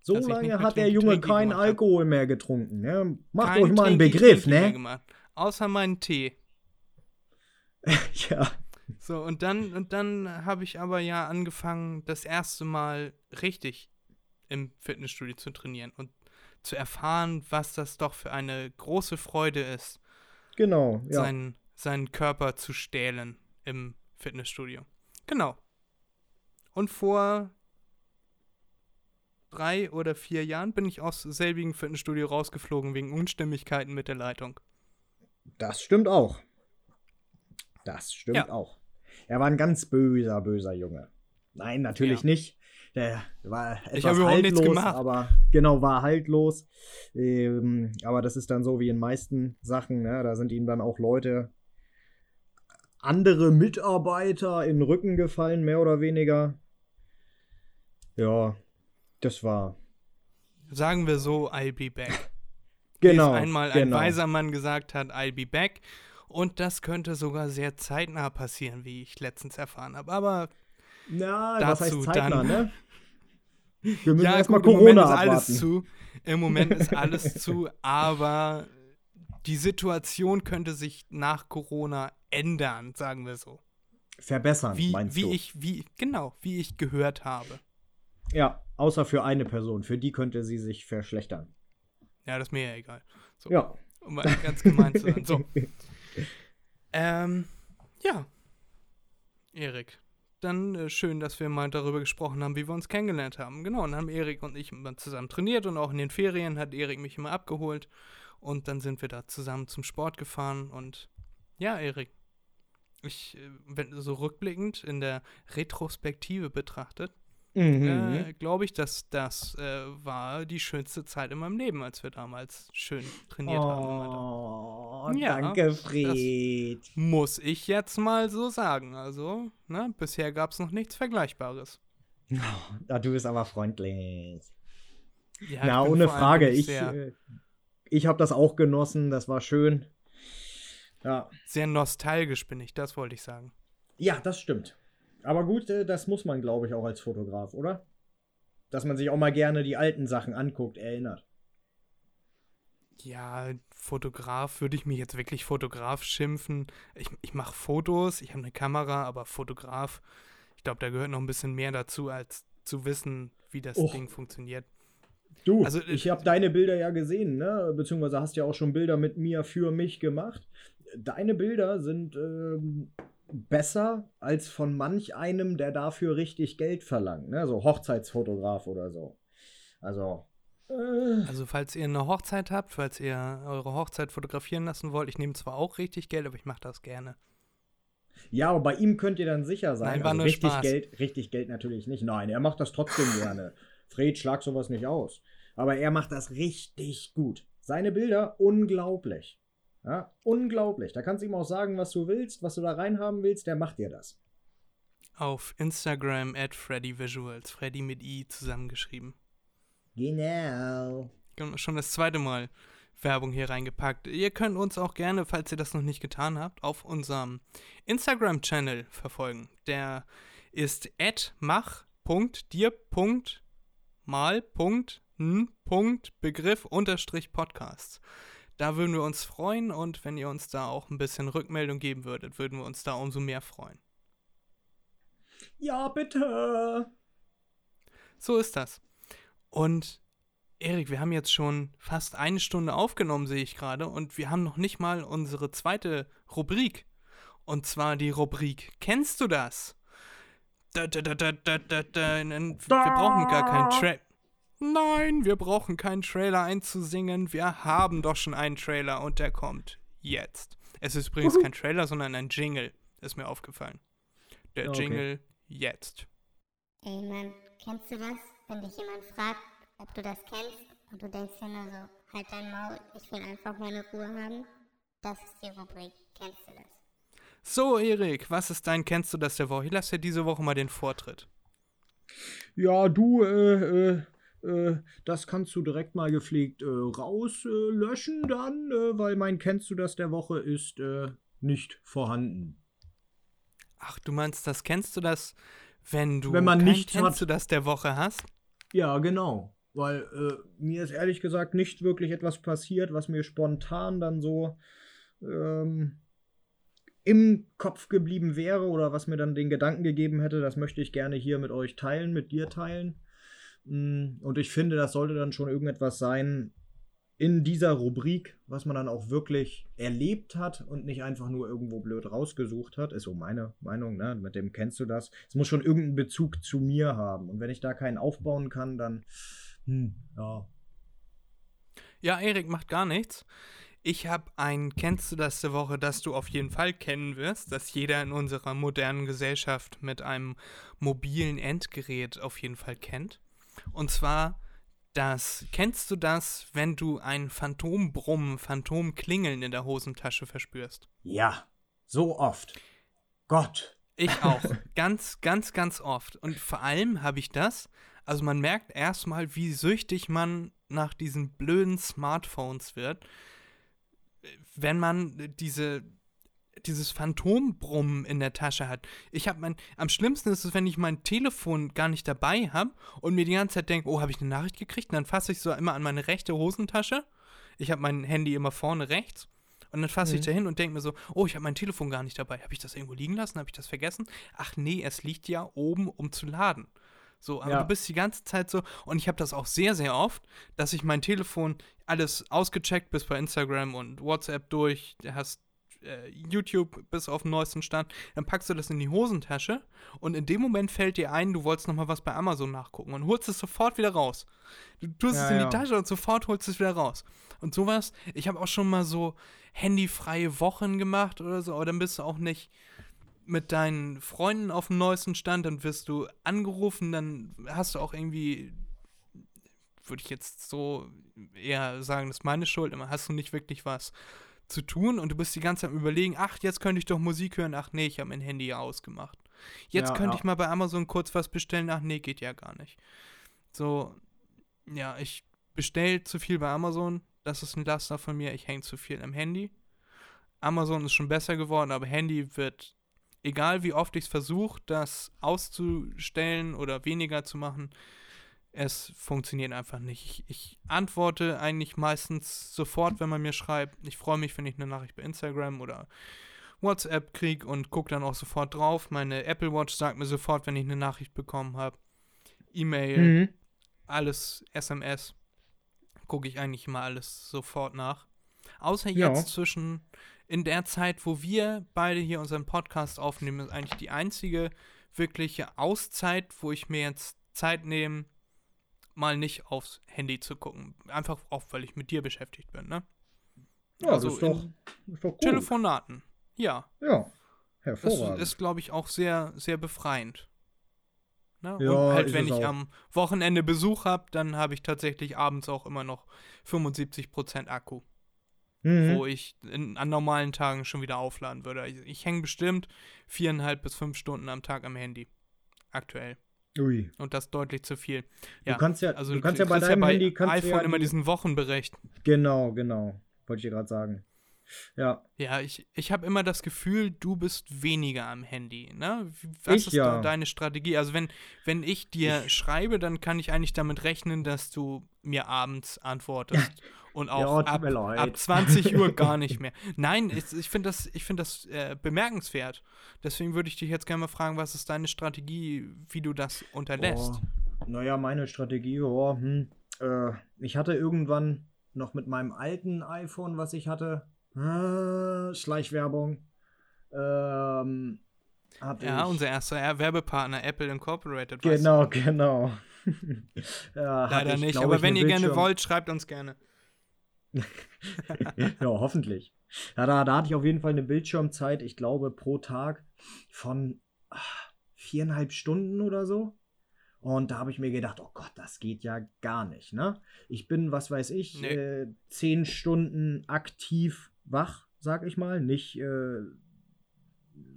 So lange hat der Junge keinen. Alkohol mehr getrunken. Ne? Macht Kein euch mal einen Begriff, ne? Außer meinen Tee. ja. So, und dann, und dann habe ich aber ja angefangen, das erste Mal richtig im Fitnessstudio zu trainieren und zu erfahren, was das doch für eine große Freude ist, Genau, ja. seinen, seinen Körper zu stählen im Fitnessstudio. Genau. Und vor drei oder vier Jahren bin ich aus selbigen Fitnessstudio rausgeflogen wegen Unstimmigkeiten mit der Leitung. Das stimmt auch. Das stimmt Ja. auch. Er war ein ganz böser, böser Junge. Nein, natürlich Ja. nicht. Der war etwas Ich habe überhaupt nichts haltlos, gemacht. aber genau, war haltlos. Ähm, aber das ist dann so wie in meisten Sachen, ne? Da sind ihm dann auch Leute, andere Mitarbeiter in den Rücken gefallen, mehr oder weniger. Ja, das war. Sagen wir so, I'll be back. Genau. Wie es einmal genau. ein weiser Mann gesagt hat, I'll be back. Und das könnte sogar sehr zeitnah passieren, wie ich letztens erfahren habe. Aber Na, Dazu zeitnah, dann- ne? Wir müssen ja, erstmal gut, im Moment Corona ist alles zu. Im Moment ist alles zu, aber die Situation könnte sich nach Corona ändern, sagen wir so. Verbessern, Wie, meinst wie du? ich, wie, genau, wie ich gehört habe. Ja, außer für eine Person. Für die könnte sie sich verschlechtern. Ja, das ist mir ja egal. So, Ja. um mal ganz gemein zu sein. So. Ähm, ja. Erik. Dann äh, schön, dass wir mal darüber gesprochen haben, wie wir uns kennengelernt haben. Genau, und dann haben Erik und ich immer zusammen trainiert und auch in den Ferien hat Erik mich immer abgeholt. Und dann sind wir da zusammen zum Sport gefahren. Und ja, Erik, ich, äh, wenn so rückblickend in der Retrospektive betrachtet, Mhm. äh, glaube ich, dass das äh, war die schönste Zeit in meinem Leben, als wir damals schön trainiert haben. immer da. Oh, Ja, danke, Fred. Muss ich jetzt mal so sagen. Also, ne, bisher gab es noch nichts Vergleichbares. Ah, du bist aber freundlich. Ja, Na, ohne Frage. Ich, äh, ich habe das auch genossen. Das war schön. Ja. sehr nostalgisch bin ich, das wollte ich sagen. Ja, das stimmt. Aber gut, äh, das muss man, glaube ich, auch als Fotograf, oder? Dass man sich auch mal gerne die alten Sachen anguckt, erinnert. Ja, Fotograf, würde ich mich jetzt wirklich Fotograf schimpfen? Ich, ich mache Fotos, ich habe eine Kamera, aber Fotograf, ich glaube, da gehört noch ein bisschen mehr dazu, als zu wissen, wie das Och. Ding funktioniert. Du, Also, äh, ich habe deine Bilder ja gesehen, ne? Beziehungsweise hast ja auch schon Bilder mit mir für mich gemacht. Deine Bilder sind ähm, besser als von manch einem, der dafür richtig Geld verlangt, ne? So Hochzeitsfotograf oder so. Also. Äh, Also, falls ihr eine Hochzeit habt, falls ihr eure Hochzeit fotografieren lassen wollt, ich nehme zwar auch richtig Geld, aber ich mache das gerne. ja, aber bei ihm könnt ihr dann sicher sein. Nein, war also nur richtig Spaß. Geld, richtig Geld natürlich nicht. Nein, er macht das trotzdem gerne. Fred, schlag sowas nicht aus. Aber er macht das richtig gut. Seine Bilder unglaublich. Ja, unglaublich. Da kannst du ihm auch sagen, was du willst, was du da reinhaben willst, der macht dir das. Auf Instagram at FreddyVisuals, Freddy mit I zusammengeschrieben. Genau. schon das zweite Mal Werbung hier reingepackt. Ihr könnt uns auch gerne, falls ihr das noch nicht getan habt, auf unserem Instagram-Channel verfolgen. Der ist mach.dir.mal.n.begriff-podcasts. Da würden wir uns freuen und wenn ihr uns da auch ein bisschen Rückmeldung geben würdet, würden wir uns da umso mehr freuen. Ja, bitte. So ist das. Und Erik, wir haben jetzt schon fast eine Stunde aufgenommen, sehe ich gerade, und wir haben noch nicht mal unsere zweite Rubrik. Und zwar die Rubrik Kennst du das? Da, da, da, da, da, da. Wir brauchen gar keinen Trailer. Nein, wir brauchen keinen Trailer einzusingen. Wir haben doch schon einen Trailer und der kommt jetzt. Es ist übrigens kein Trailer, sondern ein Jingle. Ist mir aufgefallen. Der Okay. Jingle jetzt. Ey Mann, kennst du das? Wenn dich jemand fragt, ob du das kennst und du denkst dir nur so, halt dein Maul, ich will einfach meine Ruhe haben. Das ist die Rubrik, kennst du das? So, Erik, was ist dein Kennst du das der Woche? Ich lasse dir diese Woche mal den Vortritt. Ja, du, äh, äh, äh, das kannst du direkt mal gepflegt äh, rauslöschen dann, äh, weil mein Kennst du das der Woche ist äh, nicht vorhanden. Ach, du meinst, das kennst du das, wenn du Wenn man kein nichts Kennst hat. du das der Woche hast? Ja, genau. Weil äh, mir ist ehrlich gesagt nicht wirklich etwas passiert, was mir spontan dann so ähm, im Kopf geblieben wäre oder was mir dann den Gedanken gegeben hätte, das möchte ich gerne hier mit euch teilen, mit dir teilen. Mm, Und ich finde, das sollte dann schon irgendetwas sein, in dieser Rubrik, was man dann auch wirklich erlebt hat und nicht einfach nur irgendwo blöd rausgesucht hat, ist so meine Meinung, ne? Mit dem kennst du das. Es muss schon irgendeinen Bezug zu mir haben. Und wenn ich da keinen aufbauen kann, dann, hm, ja. Ja, Erik macht gar nichts. Ich habe ein Kennst du das der Woche, das du auf jeden Fall kennen wirst, das jeder in unserer modernen Gesellschaft mit einem mobilen Endgerät auf jeden Fall kennt. Und zwar das, kennst du das, wenn du ein Phantombrummen, Phantomklingeln in der Hosentasche verspürst? Ja, so oft. Gott. Ich auch. ganz, ganz, ganz oft. Und vor allem habe ich das, also man merkt erstmal, wie süchtig man nach diesen blöden Smartphones wird, wenn man diese dieses Phantombrummen in der Tasche hat. Ich habe mein, am schlimmsten ist es, wenn ich mein Telefon gar nicht dabei habe und mir die ganze Zeit denke, oh, habe ich eine Nachricht gekriegt? Und dann fasse ich so immer an meine rechte Hosentasche. Ich habe mein Handy immer vorne rechts. Und dann fasse mhm. ich da hin und denke mir so, oh, ich habe mein Telefon gar nicht dabei. Habe ich das irgendwo liegen lassen? Habe ich das vergessen? Ach nee, es liegt ja oben, um zu laden. So, aber ja. du bist die ganze Zeit so, und ich habe das auch sehr, sehr oft, dass ich mein Telefon alles ausgecheckt, bis bei Instagram und WhatsApp durch, hast äh, YouTube bis auf den neuesten Stand, dann packst du das in die Hosentasche und in dem Moment fällt dir ein, du wolltest nochmal was bei Amazon nachgucken und holst es sofort wieder raus. Du tust ja, es in ja. die Tasche und sofort holst es wieder raus. Und sowas, ich habe auch schon mal so handyfreie Wochen gemacht oder so, aber dann bist du auch nicht mit deinen Freunden auf dem neuesten Stand, dann wirst du angerufen, dann hast du auch irgendwie würde ich jetzt so eher sagen, das ist meine Schuld, immer hast du nicht wirklich was zu tun und du bist die ganze Zeit am überlegen, ach, jetzt könnte ich doch Musik hören, ach nee, ich habe mein Handy ja ausgemacht. Jetzt ja, könnte ja. ich mal bei Amazon kurz was bestellen, ach nee, geht ja gar nicht. So, ja, ich bestelle zu viel bei Amazon, das ist ein Laster von mir, ich hänge zu viel am Handy. Amazon ist schon besser geworden, aber Handy wird, egal wie oft ich es versuche, das auszustellen oder weniger zu machen, es funktioniert einfach nicht. Ich, ich, antworte eigentlich meistens sofort, wenn man mir schreibt. Ich freue mich, wenn ich eine Nachricht bei Instagram oder WhatsApp kriege und gucke dann auch sofort drauf. Meine Apple Watch sagt mir sofort, wenn ich eine Nachricht bekommen habe. E-Mail, mhm. alles, SMS. Gucke ich eigentlich immer alles sofort nach. Außer jetzt ja. zwischen, in der Zeit, wo wir beide hier unseren Podcast aufnehmen, ist eigentlich die einzige wirkliche Auszeit, wo ich mir jetzt Zeit nehme, mal nicht aufs Handy zu gucken. Einfach auch, weil ich mit dir beschäftigt bin, ne? Ja, also ist doch, ist doch Telefonaten. Ja. Ja. Hervorragend. Das ist, glaube ich, auch sehr, sehr befreiend. Ne? Ja, Und halt, wenn ich auch. am Wochenende Besuch habe, dann habe ich tatsächlich abends auch immer noch 75% Akku. Mhm. Wo ich in, an normalen Tagen schon wieder aufladen würde. Ich, ich hänge bestimmt viereinhalb bis fünf Stunden am Tag am Handy. Aktuell. Ui. Und das deutlich zu viel. Ja, du kannst ja, also du kannst ja bei deinem ja bei Handy kannst iPhone ja immer diesen Wochenbericht. Genau, genau. Wollte ich dir gerade sagen. Ja. Ja, ich, ich habe immer das Gefühl, du bist weniger am Handy. Ne? Was ich, ist ja. da deine Strategie? Also wenn, wenn ich dir ich. schreibe, dann kann ich eigentlich damit rechnen, dass du mir abends antwortest. Und auch ja, ab, ab 20 Uhr gar nicht mehr. Nein, ich, ich finde das, ich find das äh, bemerkenswert. Deswegen würde ich dich jetzt gerne mal fragen, was ist deine Strategie, wie du das unterlässt? Oh, naja, meine Strategie, oh, hm, äh, ich hatte irgendwann noch mit meinem alten iPhone, was ich hatte, äh, Schleichwerbung, ähm, ja, unser erster Werbepartner, Apple Incorporated. Genau, genau. ja, Leider ich, nicht, aber wenn ihr Bildschirm. gerne wollt, schreibt uns gerne. ja, hoffentlich. Ja, da, da hatte ich auf jeden Fall eine Bildschirmzeit, ich glaube, pro Tag von ach, viereinhalb Stunden oder so. Und da habe ich mir gedacht, oh Gott, das geht ja gar nicht, ne? Ich bin, was weiß ich, nee. äh, zehn Stunden aktiv wach, sag ich mal. Nicht äh,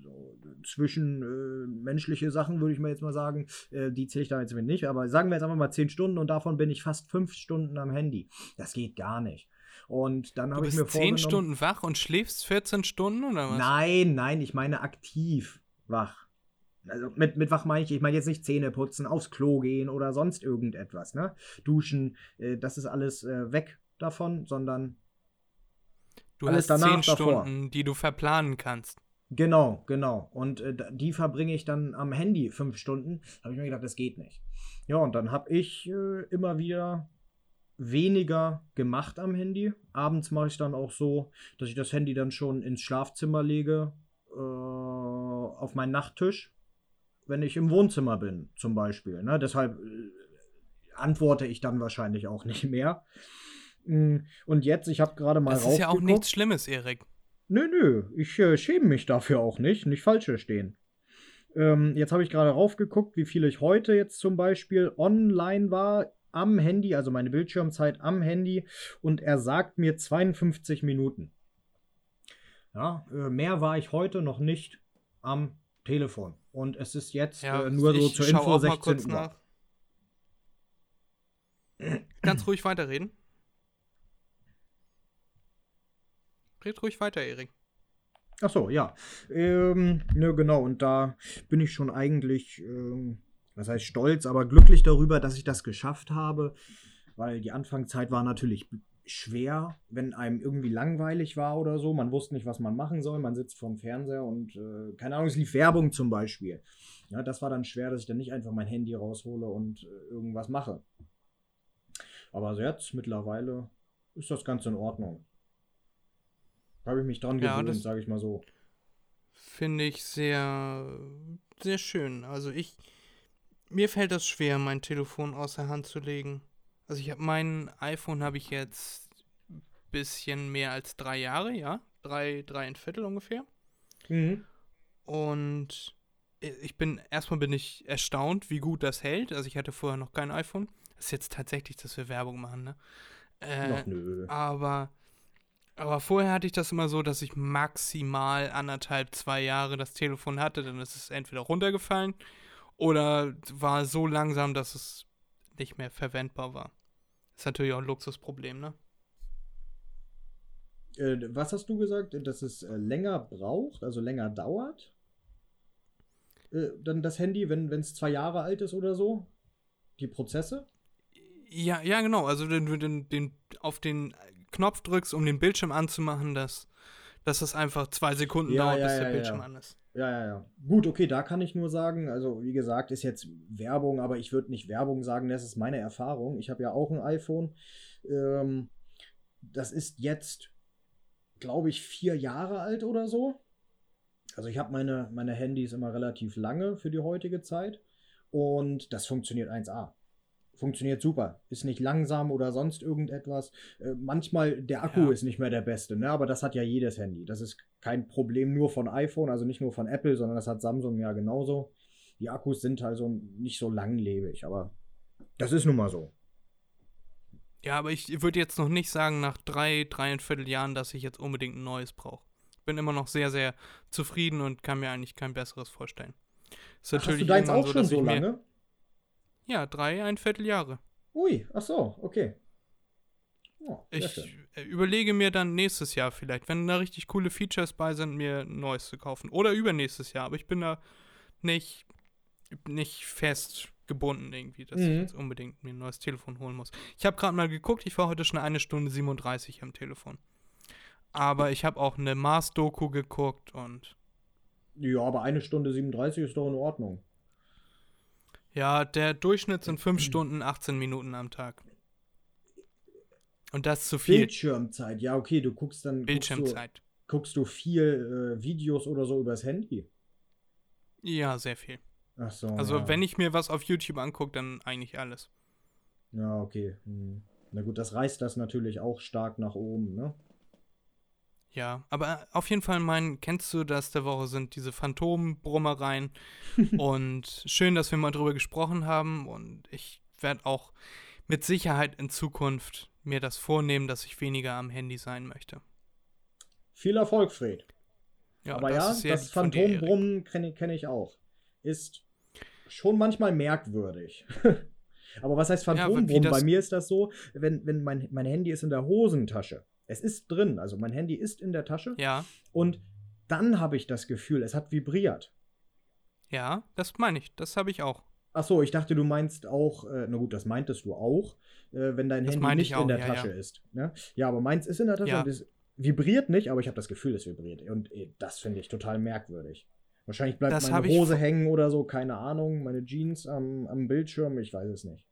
so zwischenmenschliche äh, Sachen, würde ich mal jetzt mal sagen. Äh, die zähle ich da jetzt nicht. Aber sagen wir jetzt einfach mal zehn Stunden und davon bin ich fast fünf Stunden am Handy. Das geht gar nicht. Und dann habe ich mir vorgenommen... 10 Stunden wach und schläfst 14 Stunden oder was? Nein, nein, ich meine aktiv wach. Also mit, mit wach meine ich, ich meine jetzt nicht Zähne putzen, aufs Klo gehen oder sonst irgendetwas, ne? Duschen, äh, das ist alles äh, weg davon, sondern du alles hast danach 10 Stunden, die du verplanen kannst. Genau, genau. Und äh, die verbringe ich dann am Handy fünf Stunden. Da habe ich mir gedacht, das geht nicht. Ja, und dann habe ich äh, immer wieder weniger gemacht am Handy. Abends mache ich dann auch so, dass ich das Handy dann schon ins Schlafzimmer lege, äh, auf meinen Nachttisch, wenn ich im Wohnzimmer bin, zum Beispiel. Ne? Deshalb äh, antworte ich dann wahrscheinlich auch nicht mehr. Mm, Und jetzt, ich habe gerade mal Das ist ja auch nichts Schlimmes, Erik. Nö, nö, ich äh, schäme mich dafür auch nicht, nicht falsch verstehen. Ähm, jetzt habe ich gerade raufgeguckt, wie viel ich heute jetzt zum Beispiel online war am Handy, also meine Bildschirmzeit am Handy, und er sagt mir 52 Minuten. Ja, äh, mehr war ich heute noch nicht am Telefon. Und es ist jetzt Ja, äh, nur so zur Info auch mal 16 kurz Uhr. nach. Ganz ruhig weiterreden. Red ruhig weiter, Erik. Ach so, ja. Ähm, ne, genau. Und da bin ich schon eigentlich, ähm, was heißt stolz, aber glücklich darüber, dass ich das geschafft habe, weil die Anfangszeit war natürlich schwer, wenn einem irgendwie langweilig war oder so. Man wusste nicht, was man machen soll. Man sitzt vorm Fernseher und, äh, keine Ahnung, es lief Werbung zum Beispiel. Ja, das war dann schwer, dass ich dann nicht einfach mein Handy raushole und äh, irgendwas mache. Aber jetzt mittlerweile ist das Ganze in Ordnung. Habe ich mich dran Ja, gewöhnt, das- sage ich mal so. Finde ich sehr, sehr schön. Also ich, mir fällt das schwer, mein Telefon aus der Hand zu legen. Also ich habe mein iPhone habe ich jetzt ein bisschen mehr als drei Jahre, ja, drei, drei ein Viertel ungefähr. Mhm. Und ich bin, erstmal bin ich erstaunt, wie gut das hält. Also ich hatte vorher noch kein iPhone. Das ist jetzt tatsächlich, dass wir Werbung machen, ne? Äh, Ach nö. aber, aber vorher hatte ich das immer so, dass ich maximal anderthalb, zwei Jahre das Telefon hatte. Dann ist es entweder runtergefallen oder war so langsam, dass es nicht mehr verwendbar war. ist natürlich auch ein Luxusproblem, ne? Äh, was hast du gesagt? Dass es äh, länger braucht, also länger dauert? Äh, dann das Handy, wenn es zwei Jahre alt ist oder so? Die Prozesse? Ja, ja, genau. Also du den, den, auf den Knopf drückst, um den Bildschirm anzumachen, dass, dass es einfach zwei Sekunden Ja, dauert, ja, bis ja, der Bildschirm ja. an ist. Ja, ja, ja. Gut, okay, da kann ich nur sagen, also wie gesagt, ist jetzt Werbung, aber ich würde nicht Werbung sagen, das ist meine Erfahrung. Ich habe ja auch ein iPhone. Ähm, das ist jetzt, glaube ich, vier Jahre alt oder so. Also ich habe meine, meine Handys immer relativ lange für die heutige Zeit und das funktioniert 1A. Funktioniert super. Ist nicht langsam oder sonst irgendetwas. Äh, manchmal der Akku Ja. ist nicht mehr der beste, ne? aber das hat ja jedes Handy. Das ist kein Problem nur von iPhone, also nicht nur von Apple, sondern das hat Samsung ja genauso. Die Akkus sind also nicht so langlebig, aber das ist nun mal so. Ja, aber ich würde jetzt noch nicht sagen, nach drei, dreieinviertel Jahren, dass ich jetzt unbedingt ein neues brauche. Bin immer noch sehr, sehr zufrieden und kann mir eigentlich kein besseres vorstellen. Ist Ach, hast du deins auch schon so ich mir- lange? Ja, drei, ein Vierteljahre. Ui, ach so, okay. Oh, Ich schön. äh, überlege mir dann nächstes Jahr vielleicht, wenn da richtig coole Features bei sind, mir ein neues zu kaufen. Oder übernächstes Jahr. Aber ich bin da nicht, nicht fest gebunden irgendwie, dass ich Mhm. jetzt unbedingt mir ein neues Telefon holen muss. Ich habe gerade mal geguckt, ich war heute schon eine Stunde 37 am Telefon. Aber ich habe auch eine Mars-Doku geguckt und Ja, aber eine Stunde 37 ist doch in Ordnung. Ja, der Durchschnitt sind 5 Stunden, 18 Minuten am Tag. Und das ist zu viel Bildschirmzeit, ja, okay, du guckst dann. Bildschirmzeit. Guckst du, guckst du viel äh, Videos oder so übers Handy? Ja, sehr viel. Ach so. Also, ja. wenn ich mir was auf YouTube angucke, dann eigentlich alles. Ja, okay. Hm. Na gut, das reißt das natürlich auch stark nach oben, ne? Ja, aber auf jeden Fall, mein, kennst du das der Woche sind diese Phantombrummereien. und schön, dass wir mal drüber gesprochen haben. Und ich werde auch mit Sicherheit in Zukunft mir das vornehmen, dass ich weniger am Handy sein möchte. Viel Erfolg, Fred. Ja, Aber ja, das dir, Erik. Phantombrummen kenne kenn ich auch. Ist schon manchmal merkwürdig. Aber was heißt Ja, Phantombrummen? das- Bei mir ist das so, wenn, wenn mein, mein Handy ist in der Hosentasche. Es ist drin, also mein Handy ist in der Tasche. Ja, Und dann habe ich das Gefühl, es hat vibriert. ja, das meine ich. Das habe ich auch. Ach so, ich dachte, du meinst auch, äh, na gut, das meintest du auch, äh, wenn dein Das Handy nicht ich auch, in der ja, Tasche ja. ist. Ne? Ja, aber meins ist in der Tasche Ja. und es vibriert nicht, aber ich habe das Gefühl, es vibriert. Und äh, das finde ich total merkwürdig. Wahrscheinlich bleibt Das meine Hose hängen oder so, keine Ahnung, meine Jeans am, am Bildschirm, ich weiß es nicht.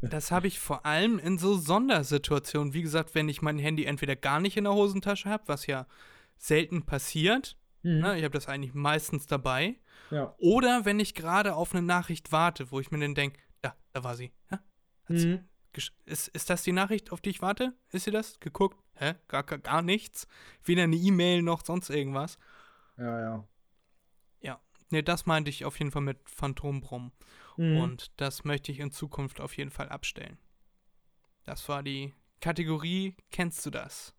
Das habe ich vor allem in so Sondersituationen. Wie gesagt, wenn ich mein Handy entweder gar nicht in der Hosentasche habe, was ja selten passiert. Mhm. Ne? Ich habe das eigentlich meistens dabei. Ja. Oder wenn ich gerade auf eine Nachricht warte, wo ich mir dann denke, ja, da war sie. Ja? Hat sie Mhm. gesch- Ist, ist das die Nachricht, auf die ich warte? Ist sie das? Geguckt? Hä? Gar, gar, gar nichts? Weder eine E-Mail noch sonst irgendwas. Ja, ja. Ne, das meinte ich auf jeden Fall mit Phantombrummen. Mhm. Und das möchte ich in Zukunft auf jeden Fall abstellen. Das war die Kategorie Kennst du das?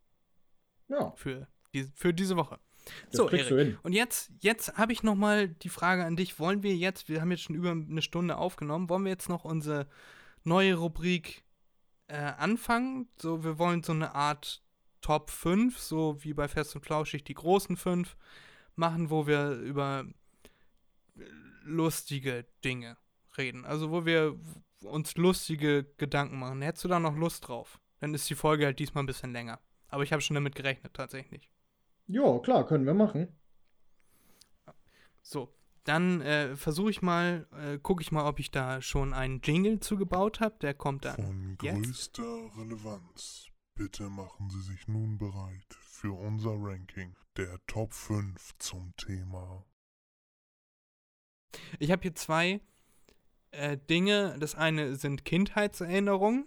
ja, Für, die, für diese Woche. das so, Erik. Und jetzt, jetzt habe ich noch mal die Frage an dich. Wollen wir jetzt, wir haben jetzt schon über eine Stunde aufgenommen, wollen wir jetzt noch unsere neue Rubrik äh, anfangen? So, wir wollen so eine Art Top 5, so wie bei Fest und Flauschig die großen 5 machen, wo wir über lustige Dinge reden. Also wo wir uns lustige Gedanken machen. Hättest du da noch Lust drauf? Dann ist die Folge halt diesmal ein bisschen länger. Aber ich habe schon damit gerechnet, tatsächlich. Ja, klar, können wir machen. So, dann äh, versuche ich mal, äh, gucke ich mal, ob ich da schon einen Jingle zugebaut habe. Der kommt dann. Von jetzt? größter Relevanz. Bitte machen Sie sich nun bereit für unser Ranking der Top 5 zum Thema. Ich habe hier zwei äh, Dinge. Das eine sind Kindheitserinnerungen.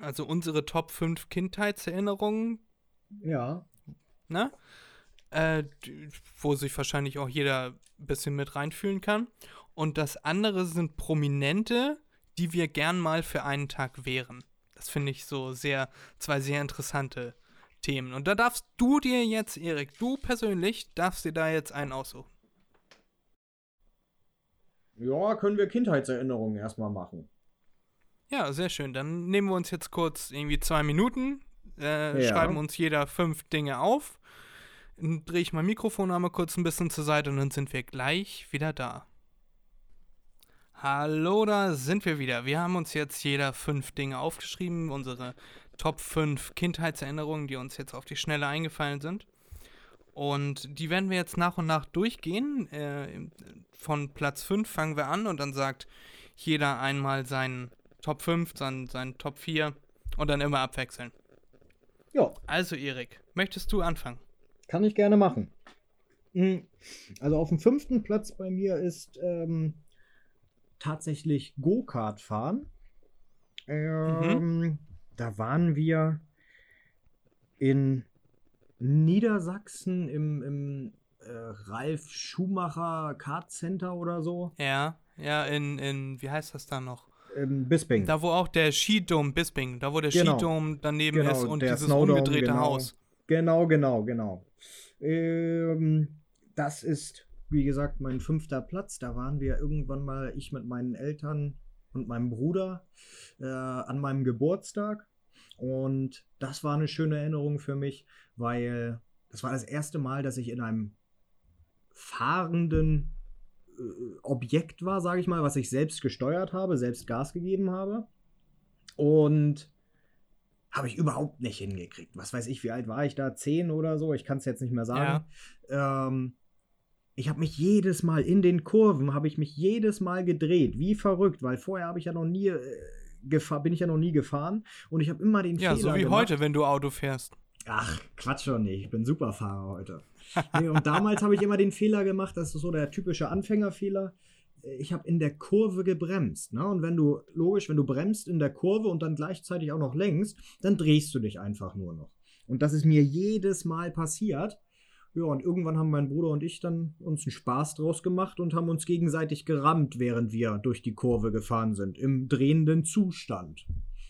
Also unsere Top 5 Kindheitserinnerungen, Ja. ne? Äh, wo sich wahrscheinlich auch jeder ein bisschen mit reinfühlen kann. Und das andere sind Prominente, die wir gern mal für einen Tag wären. Das finde ich so sehr, zwei sehr interessante Themen. Und da darfst du dir jetzt, Erik, du persönlich, darfst dir da jetzt einen aussuchen. Ja, können wir Kindheitserinnerungen erstmal machen. Ja, sehr schön. Dann nehmen wir uns jetzt kurz irgendwie zwei Minuten, äh, Ja. schreiben uns jeder fünf Dinge auf. Dann drehe ich mein Mikrofon einmal kurz ein bisschen zur Seite und dann sind wir gleich wieder da. Hallo, da sind wir wieder. Wir haben uns jetzt jeder fünf Dinge aufgeschrieben, unsere Top 5 Kindheitserinnerungen, die uns jetzt auf die Schnelle eingefallen sind. Und die werden wir jetzt nach und nach durchgehen. Äh, von Platz 5 fangen wir an und dann sagt jeder einmal seinen Top 5, dann seinen Top 4 und dann immer abwechseln. Ja, Also, Erik, möchtest du anfangen? kann ich gerne machen. Mm, Also auf dem fünften Platz bei mir ist ähm, tatsächlich Go-Kart fahren. Ähm, Da waren wir in Niedersachsen im, im äh, Ralf Schumacher Kart Center oder so. Ja, ja, in, in, wie heißt das da noch? Im Bisping. Da, wo auch der Skidom Bisping, da wo der Genau. Skidom daneben Genau, ist und dieses Snowdome, umgedrehte genau. Haus. Genau, genau, genau. Ähm, das ist, wie gesagt, mein fünfter Platz. Da waren wir irgendwann mal, ich mit meinen Eltern und meinem Bruder, äh, an meinem Geburtstag. Und das war eine schöne Erinnerung für mich, weil das war das erste Mal, dass ich in einem fahrenden äh, Objekt war, sage ich mal, was ich selbst gesteuert habe, selbst Gas gegeben habe. Und habe ich überhaupt nicht hingekriegt. Was weiß ich, wie alt war ich da? Zehn oder so? Ich kann es jetzt nicht mehr sagen. Ähm, ich habe mich jedes Mal in den Kurven, habe ich mich jedes Mal gedreht, wie verrückt, weil vorher habe ich ja noch nie äh, gefahr, bin ich ja noch nie gefahren und ich habe immer den Ja, Fehler so wie gemacht. heute, wenn du Auto fährst. Ach, Quatsch doch nicht. Ich bin Superfahrer heute. Nee, und damals habe ich immer den Fehler gemacht, das ist so der typische Anfängerfehler. Ich habe in der Kurve gebremst. Ne? Und wenn du, logisch, wenn du bremst in der Kurve und dann gleichzeitig auch noch längst, dann drehst du dich einfach nur noch. Und das ist mir jedes Mal passiert. Ja, und irgendwann haben mein Bruder und ich dann uns einen Spaß draus gemacht und haben uns gegenseitig gerammt, während wir durch die Kurve gefahren sind, im drehenden Zustand.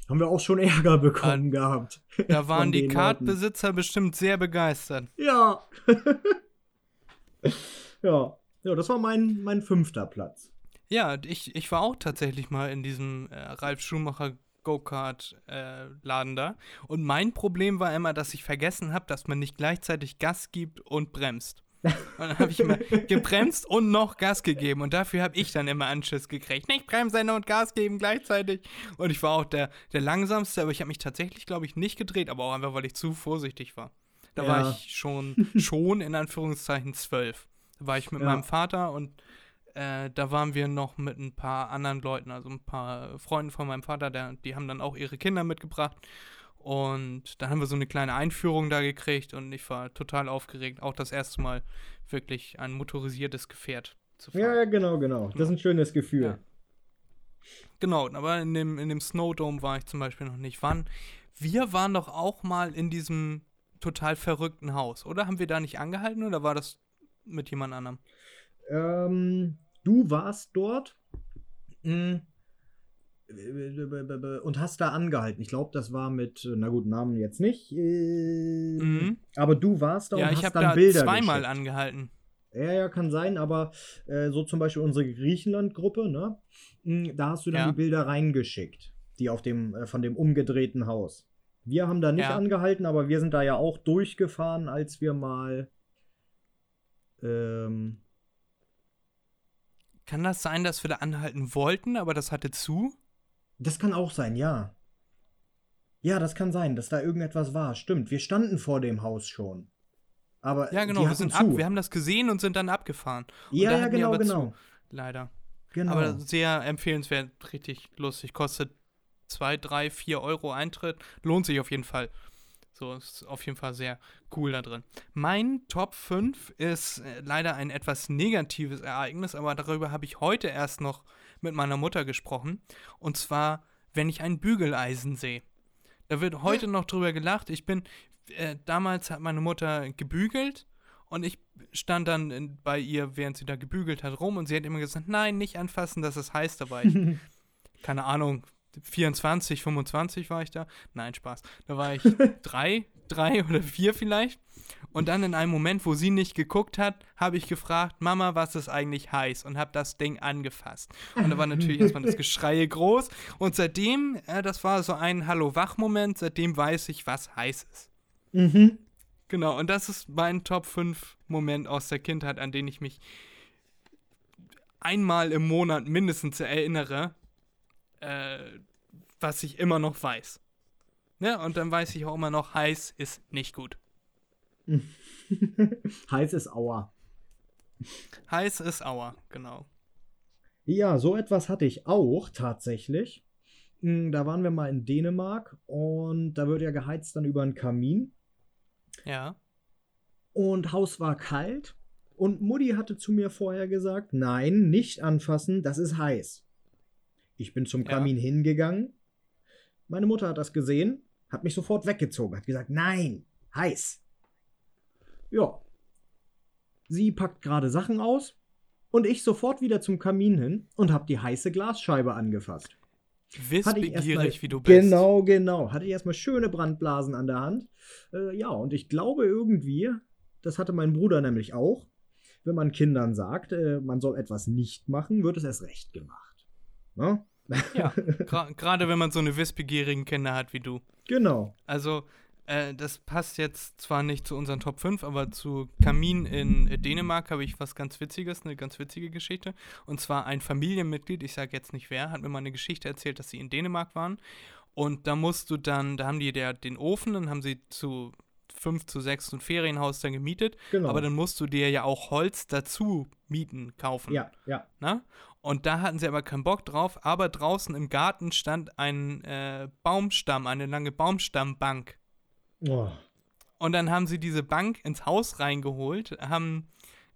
Haben wir auch schon Ärger bekommen gehabt. Da waren die Kartbesitzer bestimmt sehr begeistert. Ja. ja. Ja, das war mein, mein fünfter Platz. Ja, ich, ich war auch tatsächlich mal in diesem äh, Ralf Schumacher Go-Kart-Laden da. Und mein Problem war immer, dass ich vergessen habe, dass man nicht gleichzeitig Gas gibt und bremst. Und dann habe ich immer gebremst und noch Gas gegeben. Und dafür habe ich dann immer Anschiss gekriegt. Nicht bremsen und Gas geben gleichzeitig. Und ich war auch der, der langsamste, aber ich habe mich tatsächlich, glaube ich, nicht gedreht, aber auch einfach, weil ich zu vorsichtig war. Da war Ja. ich schon, schon in Anführungszeichen zwölf. Da war ich mit Ja. meinem Vater und äh, da waren wir noch mit ein paar anderen Leuten, also ein paar Freunden von meinem Vater, der, die haben dann auch ihre Kinder mitgebracht. Und dann haben wir so eine kleine Einführung da gekriegt und ich war total aufgeregt, auch das erste Mal wirklich ein motorisiertes Gefährt zu fahren. Ja, ja, genau, genau. Das ist ein schönes Gefühl. Ja. Genau, aber in dem, in dem Snowdome war ich zum Beispiel noch nicht. Wann? Wir waren doch auch mal in diesem total verrückten Haus, oder? Haben wir da nicht angehalten oder war das mit jemand anderem? Ähm, du warst dort mh, und hast da angehalten. Ich glaube, das war mit, na gut, Namen jetzt nicht. Äh, Mhm. Aber du warst da Ja, und ich hast habe dann da Bilder zweimal geschickt. angehalten. Ja, ja, kann sein, aber äh, so zum Beispiel unsere Griechenland-Gruppe, ne? mh, Da hast du dann Ja. die Bilder reingeschickt, die auf dem, äh, von dem umgedrehten Haus. Wir haben da nicht Ja. angehalten, aber wir sind da ja auch durchgefahren, als wir mal. Ähm, Kann das sein, dass wir da anhalten wollten, aber das hatte zu? das kann auch sein, ja. Ja, das kann sein, dass da irgendetwas war. Stimmt, wir standen vor dem Haus schon. Aber Ja, genau, die wir sind zu. ab, wir haben das gesehen und sind dann abgefahren. Und ja, da ja, genau, aber zu, genau. Leider. genau. Aber sehr empfehlenswert, richtig lustig. Kostet 2, 3, 4 Euro Eintritt. Lohnt sich auf jeden Fall. So, ist auf jeden Fall sehr cool da drin. Mein Top 5 ist äh, leider ein etwas negatives Ereignis, aber darüber habe ich heute erst noch mit meiner Mutter gesprochen. Und zwar, wenn ich ein Bügeleisen sehe. Da wird heute noch drüber gelacht. Ich bin, äh, damals hat meine Mutter gebügelt und ich stand dann in, bei ihr, während sie da gebügelt hat, rum und sie hat immer gesagt, nein, nicht anfassen, das ist heiß dabei. Keine Ahnung, 24, 25 war ich da. Nein, Spaß. Da war ich drei, drei oder vier vielleicht. Und dann in einem Moment, wo sie nicht geguckt hat, habe ich gefragt, Mama, was ist eigentlich heiß? Und habe das Ding angefasst. Und da war natürlich erstmal das Geschrei groß. Und seitdem, äh, das war so ein Hallo-Wach-Moment, seitdem weiß ich, was heiß ist. Mhm. Genau, und das ist mein Top 5 Moment aus der Kindheit, an den ich mich einmal im Monat mindestens erinnere, äh, was ich immer noch weiß. Ne? Und dann weiß ich auch immer noch, heiß ist nicht gut. Heiß ist Aua. Heiß ist Aua, genau. Ja, so etwas hatte ich auch tatsächlich. Hm, Da waren wir mal in Dänemark und da wird ja geheizt dann über einen Kamin. Ja. Und Haus war kalt. Und Mutti hatte zu mir vorher gesagt, nein, nicht anfassen, das ist heiß. Ich bin zum Ja. Kamin hingegangen. Meine Mutter hat das gesehen, hat mich sofort weggezogen, hat gesagt, nein, heiß. Ja. Sie packt gerade Sachen aus und ich sofort wieder zum Kamin hin und habe die heiße Glasscheibe angefasst. Wissbegierig, wie du bist. Genau, genau. Hatte ich erstmal schöne Brandblasen an der Hand. Äh, ja, und ich glaube irgendwie, das hatte mein Bruder nämlich auch, wenn man Kindern sagt, äh, man soll etwas nicht machen, wird es erst recht gemacht. Ne? Ja, gerade wenn man so eine wissbegierigen Kinder hat wie du. Genau. Also, äh, das passt jetzt zwar nicht zu unseren Top 5, aber zu Kamin in äh, Dänemark habe ich was ganz Witziges, eine ganz witzige Geschichte. Und zwar ein Familienmitglied, ich sage jetzt nicht wer, hat mir mal eine Geschichte erzählt, dass sie in Dänemark waren. Und da musst du dann, da haben die der, den Ofen, dann haben sie zu fünf zu sechs ein Ferienhaus dann gemietet. Genau. Aber dann musst du dir ja auch Holz dazu mieten, kaufen. ja, ja. Ne? Und da hatten sie aber keinen Bock drauf, aber draußen im Garten stand ein äh, Baumstamm, eine lange Baumstammbank. Oh. Und dann haben sie diese Bank ins Haus reingeholt, haben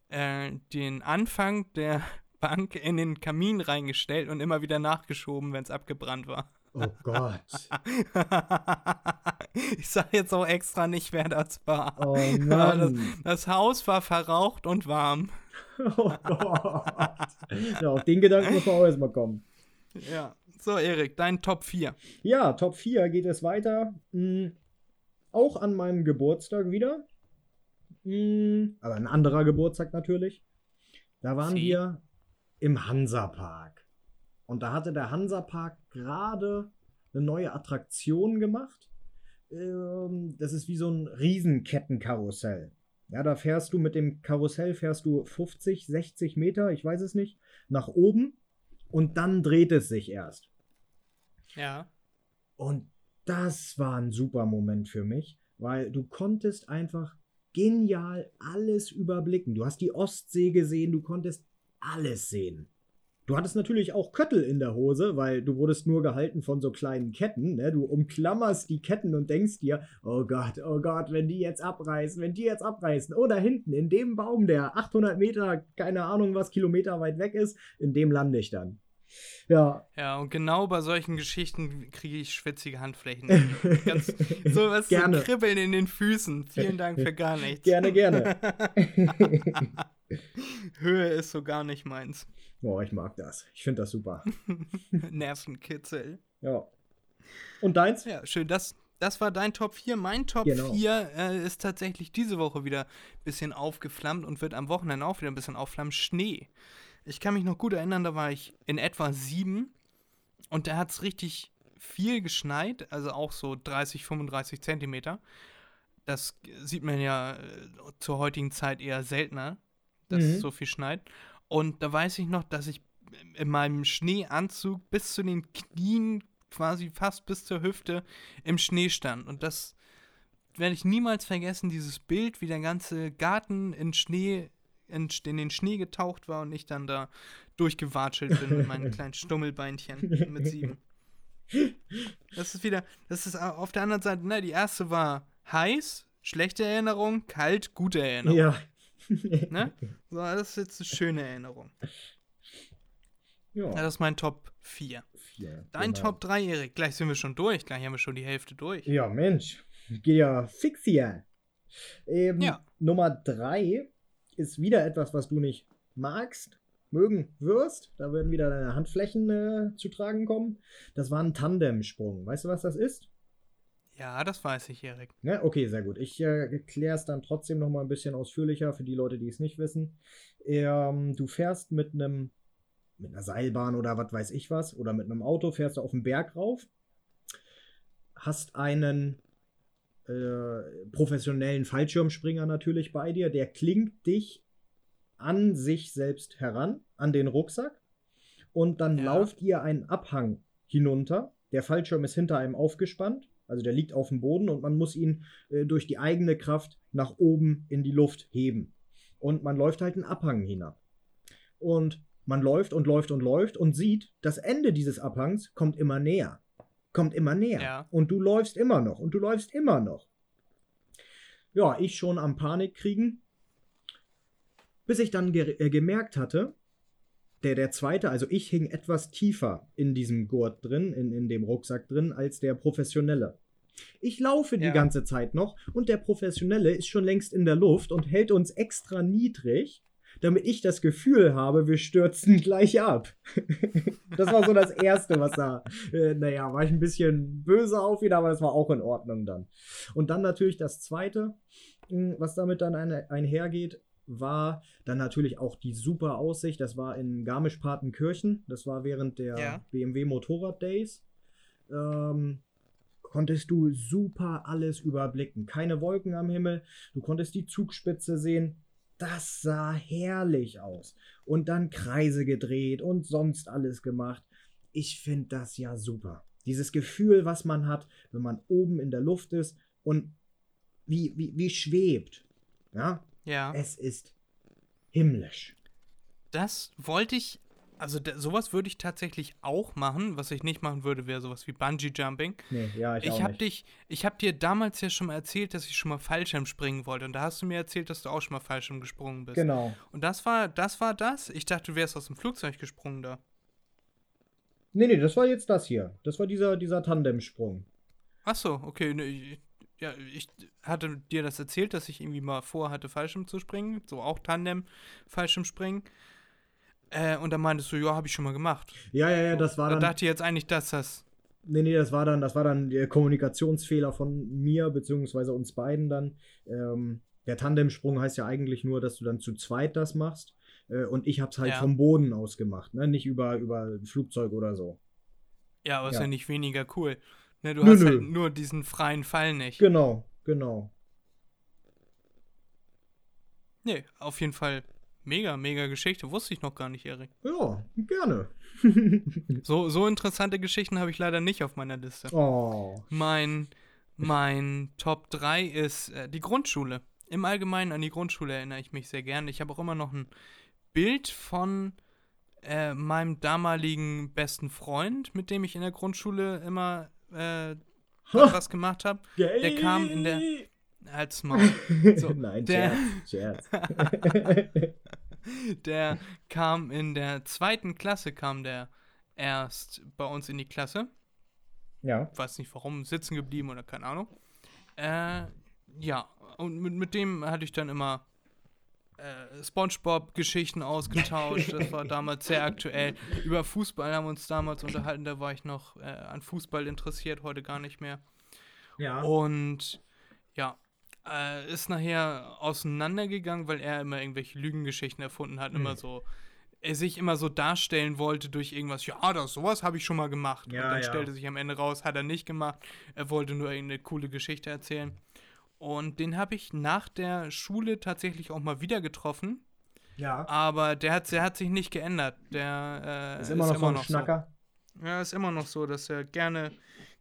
äh, den Anfang der Bank in den Kamin reingestellt und immer wieder nachgeschoben, wenn es abgebrannt war. Oh Gott. ich sage jetzt auch extra nicht, wer das war. Oh Aber das, Mann. das Haus war verraucht und warm. Oh Gott. Ja, auf den Gedanken muss man auch erstmal kommen. Ja. So, Erik, dein Top 4. Ja, Top 4 geht es weiter. Hm, auch an meinem Geburtstag wieder. Hm, aber ein anderer Geburtstag natürlich. Da waren Sie? wir im Hansapark. Und da hatte der Hansapark gerade eine neue Attraktion gemacht. Ähm, das ist wie so ein Riesenkettenkarussell. Ja, da fährst du mit dem Karussell, fährst du 50, 60 Meter, ich weiß es nicht, nach oben und dann dreht es sich erst. Ja. Und das war ein super Moment für mich, weil du konntest einfach genial alles überblicken. Du hast die Ostsee gesehen, du konntest alles sehen. Du hattest natürlich auch Köttel in der Hose, weil du wurdest nur gehalten von so kleinen Ketten. Ne? Du umklammerst die Ketten und denkst dir, oh Gott, oh Gott, wenn die jetzt abreißen, wenn die jetzt abreißen. Oh, da hinten, in dem Baum, der 800 Meter, keine Ahnung was, Kilometer weit weg ist, in dem lande ich dann. Ja. Ja, und genau bei solchen Geschichten kriege ich schwitzige Handflächen. Ganz, so was Gerne. so Kribbeln in den Füßen. Vielen Dank für gar nichts. Gerne, gerne. Höhe ist so gar nicht meins. Oh, ich mag das. Ich finde das super. Nervenkitzel. Ja. Und deins? Ja, schön. Das, das war dein Top 4. Mein Top Genau. 4 äh, ist tatsächlich diese Woche wieder ein bisschen aufgeflammt und wird am Wochenende auch wieder ein bisschen aufflammen. Schnee. Ich kann mich noch gut erinnern, da war ich in etwa sieben und da hat es richtig viel geschneit, also auch so 30, 35 Zentimeter. Das sieht man ja äh, zur heutigen Zeit eher seltener, dass Mhm. es so viel schneit. Und da weiß ich noch, dass ich in meinem Schneeanzug bis zu den Knien, quasi fast bis zur Hüfte, im Schnee stand. Und das werde ich niemals vergessen, dieses Bild, wie der ganze Garten in Schnee, in, in den Schnee getaucht war und ich dann da durchgewatschelt bin mit meinen kleinen Stummelbeinchen mit sieben. Das ist wieder, das ist auf der anderen Seite, ne, die erste war heiß, schlechte Erinnerung, kalt, gute Erinnerung. Ja. Ne? So, das ist jetzt eine schöne Erinnerung. ja. Ja, das ist mein Top 4. Vier, Dein genau. Top 3, Erik. Gleich sind wir schon durch. Gleich haben wir schon die Hälfte durch. Ja, Mensch. Geht ja fix hier. Ähm, Ja. Nummer drei ist wieder etwas, was du nicht magst, mögen wirst. Da werden wieder deine Handflächen äh, zu tragen kommen. Das war ein Tandemsprung. Weißt du, was das ist? Ja, das weiß ich, Erik. Ne? Okay, sehr gut. Ich äh, erkläre es dann trotzdem noch mal ein bisschen ausführlicher für die Leute, die es nicht wissen. Ähm, du fährst mit einem mit einer Seilbahn oder was weiß ich was oder mit einem Auto fährst du auf den Berg rauf, hast einen äh, professionellen Fallschirmspringer natürlich bei dir, der klingt dich an sich selbst heran, an den Rucksack und dann Ja. lauft ihr einen Abhang hinunter. Der Fallschirm ist hinter einem aufgespannt, also der liegt auf dem Boden und man muss ihn äh, durch die eigene Kraft nach oben in die Luft heben. Und man läuft halt einen Abhang hinab. Und man läuft und läuft und läuft und sieht, das Ende dieses Abhangs kommt immer näher. Kommt immer näher. Ja. Und du läufst immer noch und du läufst immer noch. Ja, ich schon am Panik kriegen. Bis ich dann ge äh, gemerkt hatte, der, der zweite, also ich hing etwas tiefer in diesem Gurt drin, in, in dem Rucksack drin, als der Professionelle. Ich laufe die Ja. ganze Zeit noch und der Professionelle ist schon längst in der Luft und hält uns extra niedrig, damit ich das Gefühl habe, wir stürzen gleich ab. das war so das Erste, was da, äh, naja, war ich ein bisschen böse auf ihn, aber das war auch in Ordnung dann. Und dann natürlich das Zweite, mh, was damit dann eine, einhergeht, war dann natürlich auch die super Aussicht. Das war in Garmisch-Partenkirchen. Das war während der Ja. BMW Motorrad Days. Ähm, konntest du super alles überblicken. Keine Wolken am Himmel. Du konntest die Zugspitze sehen. Das sah herrlich aus. Und dann Kreise gedreht und sonst alles gemacht. Ich finde das ja super. Dieses Gefühl, was man hat, wenn man oben in der Luft ist und wie, wie, wie schwebt. Ja, Ja. es ist himmlisch. Das wollte ich, also da, sowas würde ich tatsächlich auch machen. Was ich nicht machen würde, wäre sowas wie Bungee Jumping. Nee, ja, ich, Ich, habe dich, ich habe dir damals ja schon mal erzählt, dass ich schon mal Fallschirm springen wollte. Und da hast du mir erzählt, dass du auch schon mal Fallschirm gesprungen bist. Genau. Und das war, das war das. Ich dachte, du wärst aus dem Flugzeug gesprungen da. Nee, nee, das war jetzt das hier. Das war dieser, dieser Tandemsprung. Ach so, okay. Ne, ich, ja, ich hatte dir das erzählt, dass ich irgendwie mal vorhatte, Fallschirm zu springen. So auch Tandem Fallschirm springen. Äh, und dann meintest du, ja, habe ich schon mal gemacht. Ja, ja, ja, das war Da dann. dachte ich jetzt eigentlich, dass das. Nee, nee, das war dann, das war dann der Kommunikationsfehler von mir, beziehungsweise uns beiden dann. Ähm, der Tandemsprung heißt ja eigentlich nur, dass du dann zu zweit das machst. Äh, und ich hab's halt Ja. vom Boden aus gemacht, ne? Nicht über, über ein Flugzeug oder so. Ja, aber ist Ja. ja nicht weniger cool. Ne, du Nö, hast nö. halt nur diesen freien Fall nicht. Genau, genau. Nee, auf jeden Fall mega, mega Geschichte. Wusste ich noch gar nicht, Erik. Ja, gerne. So, so interessante Geschichten habe ich leider nicht auf meiner Liste. oh. Mein, mein Top 3 ist äh, die Grundschule. Im Allgemeinen an die Grundschule erinnere ich mich sehr gern. Ich habe auch immer noch ein Bild von äh, meinem damaligen besten Freund, mit dem ich in der Grundschule immer äh, was gemacht habe. Der kam in der. Als Maul. So, Nein, der, Scherz, Scherz. der kam in der zweiten Klasse, kam der erst bei uns in die Klasse. ja. Weiß nicht warum, sitzen geblieben oder keine Ahnung. Äh, ja, und mit, mit dem hatte ich dann immer äh, Spongebob-Geschichten ausgetauscht. Das war damals sehr aktuell. Über Fußball haben wir uns damals unterhalten, da war ich noch äh, an Fußball interessiert, heute gar nicht mehr. Ja. Und ja, äh, ist nachher auseinandergegangen, weil er immer irgendwelche Lügengeschichten erfunden hat, Hm. immer so, er sich immer so darstellen wollte durch irgendwas, ja, das sowas habe ich schon mal gemacht. Ja, und dann ja. stellte sich am Ende raus, hat er nicht gemacht. Er wollte nur irgendeine coole Geschichte erzählen. Und den habe ich nach der Schule tatsächlich auch mal wieder getroffen. ja. Aber der hat, der hat sich nicht geändert. Der äh, Ist immer noch so ein so. Schnacker. Ja, ist immer noch so, dass er gerne,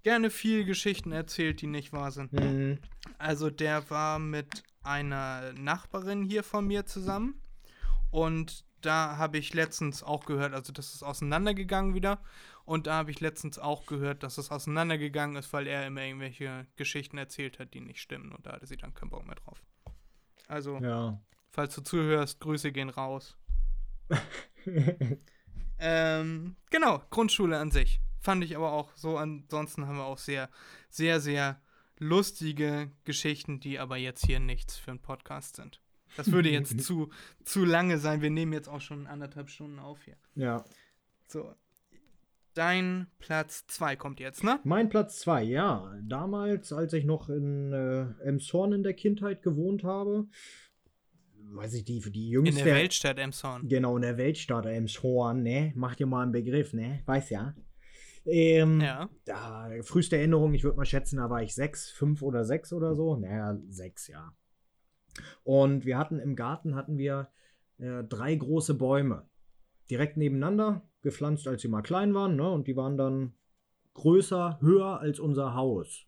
gerne viel Geschichten erzählt, die nicht wahr sind. Mhm. Also der war mit einer Nachbarin hier von mir zusammen und da habe ich letztens auch gehört, also das ist auseinandergegangen wieder und da habe ich letztens auch gehört, dass es auseinandergegangen ist, weil er immer irgendwelche Geschichten erzählt hat, die nicht stimmen und da hatte sie dann keinen Bock mehr drauf. Also, Ja. falls du zuhörst, Grüße gehen raus. Ähm, genau, Grundschule an sich. Fand ich aber auch so. Ansonsten haben wir auch sehr, sehr, sehr lustige Geschichten, die aber jetzt hier nichts für einen Podcast sind. Das würde jetzt zu, zu lange sein. Wir nehmen jetzt auch schon anderthalb Stunden auf hier. ja. So. Dein Platz 2 kommt jetzt, ne? Mein Platz 2, ja. Damals, als ich noch in äh, Emshorn in der Kindheit gewohnt habe, weiß ich, die, die In jüngste. der Weltstadt Emshorn. Genau, in der Weltstadt Emshorn, ne? Macht dir mal einen Begriff, ne? Weiß ja. Ähm, Ja. Da, früheste Erinnerung, ich würde mal schätzen, da war ich sechs, fünf oder sechs oder so. Naja, sechs, ja. Und wir hatten im Garten hatten wir äh, drei große Bäume. Direkt nebeneinander, gepflanzt, als sie mal klein waren, ne? Und die waren dann größer, höher als unser Haus.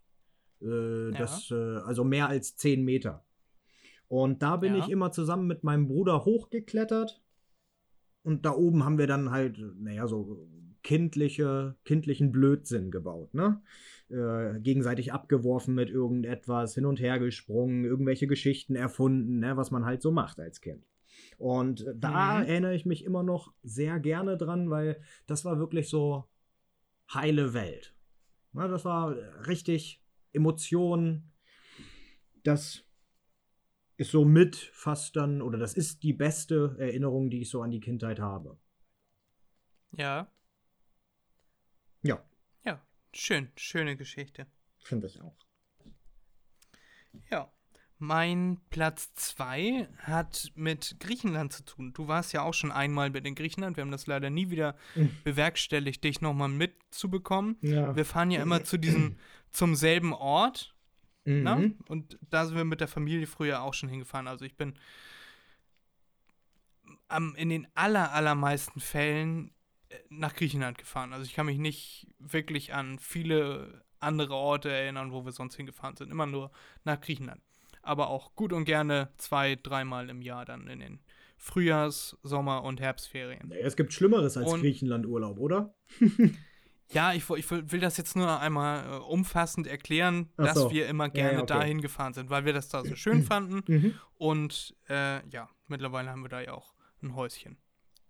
Äh, das, äh, also mehr als zehn Meter. Und da bin Ja. ich immer zusammen mit meinem Bruder hochgeklettert. Und da oben haben wir dann halt, naja, so kindliche, kindlichen Blödsinn gebaut, ne? Äh, gegenseitig abgeworfen mit irgendetwas, hin und her gesprungen, irgendwelche Geschichten erfunden, ne? was man halt so macht als Kind. Und da Mhm. erinnere ich mich immer noch sehr gerne dran, weil das war wirklich so heile Welt. Na, das war richtig Emotionen. Das ist so mit fast dann, oder das ist die beste Erinnerung, die ich so an die Kindheit habe. Ja. Ja, Ja. Schön. Schöne Geschichte. finde ich auch. Ja. Mein Platz 2 hat mit Griechenland zu tun. Du warst ja auch schon einmal mit in Griechenland. Wir haben das leider nie wieder Mhm. bewerkstelligt, dich nochmal mitzubekommen. Ja. Wir fahren ja immer zu diesem, zum selben Ort. Ne? Mhm. Und da sind wir mit der Familie früher auch schon hingefahren. Also ich bin am, in den aller, allermeisten Fällen nach Griechenland gefahren. Also ich kann mich nicht wirklich an viele andere Orte erinnern, wo wir sonst hingefahren sind. Immer nur nach Griechenland. Aber auch gut und gerne zwei, dreimal im Jahr dann in den Frühjahrs-, Sommer- und Herbstferien. Nee, es gibt Schlimmeres als Griechenland-Urlaub, oder? Ja, ich, ich will das jetzt nur einmal äh, umfassend erklären, Ach dass so. wir immer Ja, gerne ja, okay. dahin gefahren sind, weil wir das da so schön fanden. Mhm. Und äh, ja, mittlerweile haben wir da ja auch ein Häuschen,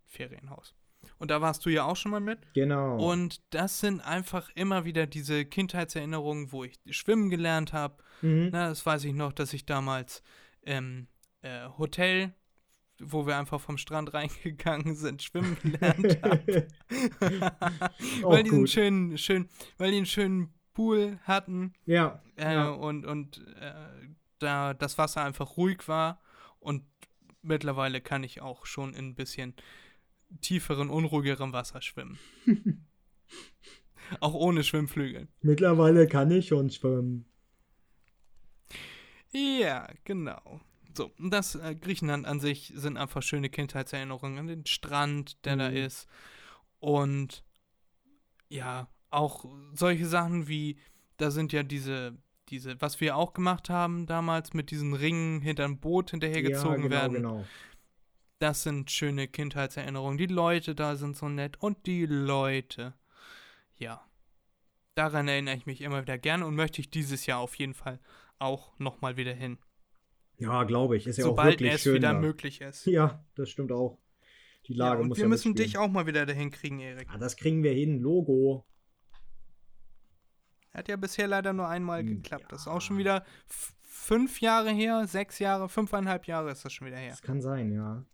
Ferienhaus. Und da warst du ja auch schon mal mit. Genau. Und das sind einfach immer wieder diese Kindheitserinnerungen, wo ich schwimmen gelernt habe. mhm. Na, das weiß ich noch, dass ich damals im äh, Hotel, wo wir einfach vom Strand reingegangen sind, schwimmen gelernt habe. Weil die einen schönen, schön, weil die einen schönen Pool hatten ja. äh, ja. und, und äh, da das Wasser einfach ruhig war und mittlerweile kann ich auch schon in ein bisschen tieferen, unruhigerem Wasser schwimmen. auch ohne Schwimmflügel. Mittlerweile kann ich schon schwimmen. Ja, genau. So, das äh, Griechenland an sich sind einfach schöne Kindheitserinnerungen an den Strand, der da Mhm. ist. Und ja, auch solche Sachen wie, da sind ja diese, diese, was wir auch gemacht haben damals mit diesen Ringen hinterm Boot hinterhergezogen ja, genau, werden. genau. Das sind schöne Kindheitserinnerungen. Die Leute da sind so nett und die Leute. Ja. Daran erinnere ich mich immer wieder gerne und möchte ich dieses Jahr auf jeden Fall auch nochmal wieder hin. Ja, glaube ich. Ist ja auch Sobald wirklich es schön. wieder da. möglich ist. Ja, das stimmt auch. Die Ja, Lage und muss wir ja müssen mitspielen. dich auch mal wieder dahin kriegen, Erik. Ah, das kriegen wir hin. Logo. Hat ja bisher leider nur einmal Hm, geklappt. Das ist auch schon wieder fünf Jahre her, sechs Jahre, fünfeinhalb Jahre ist das schon wieder her. Das kann sein, ja.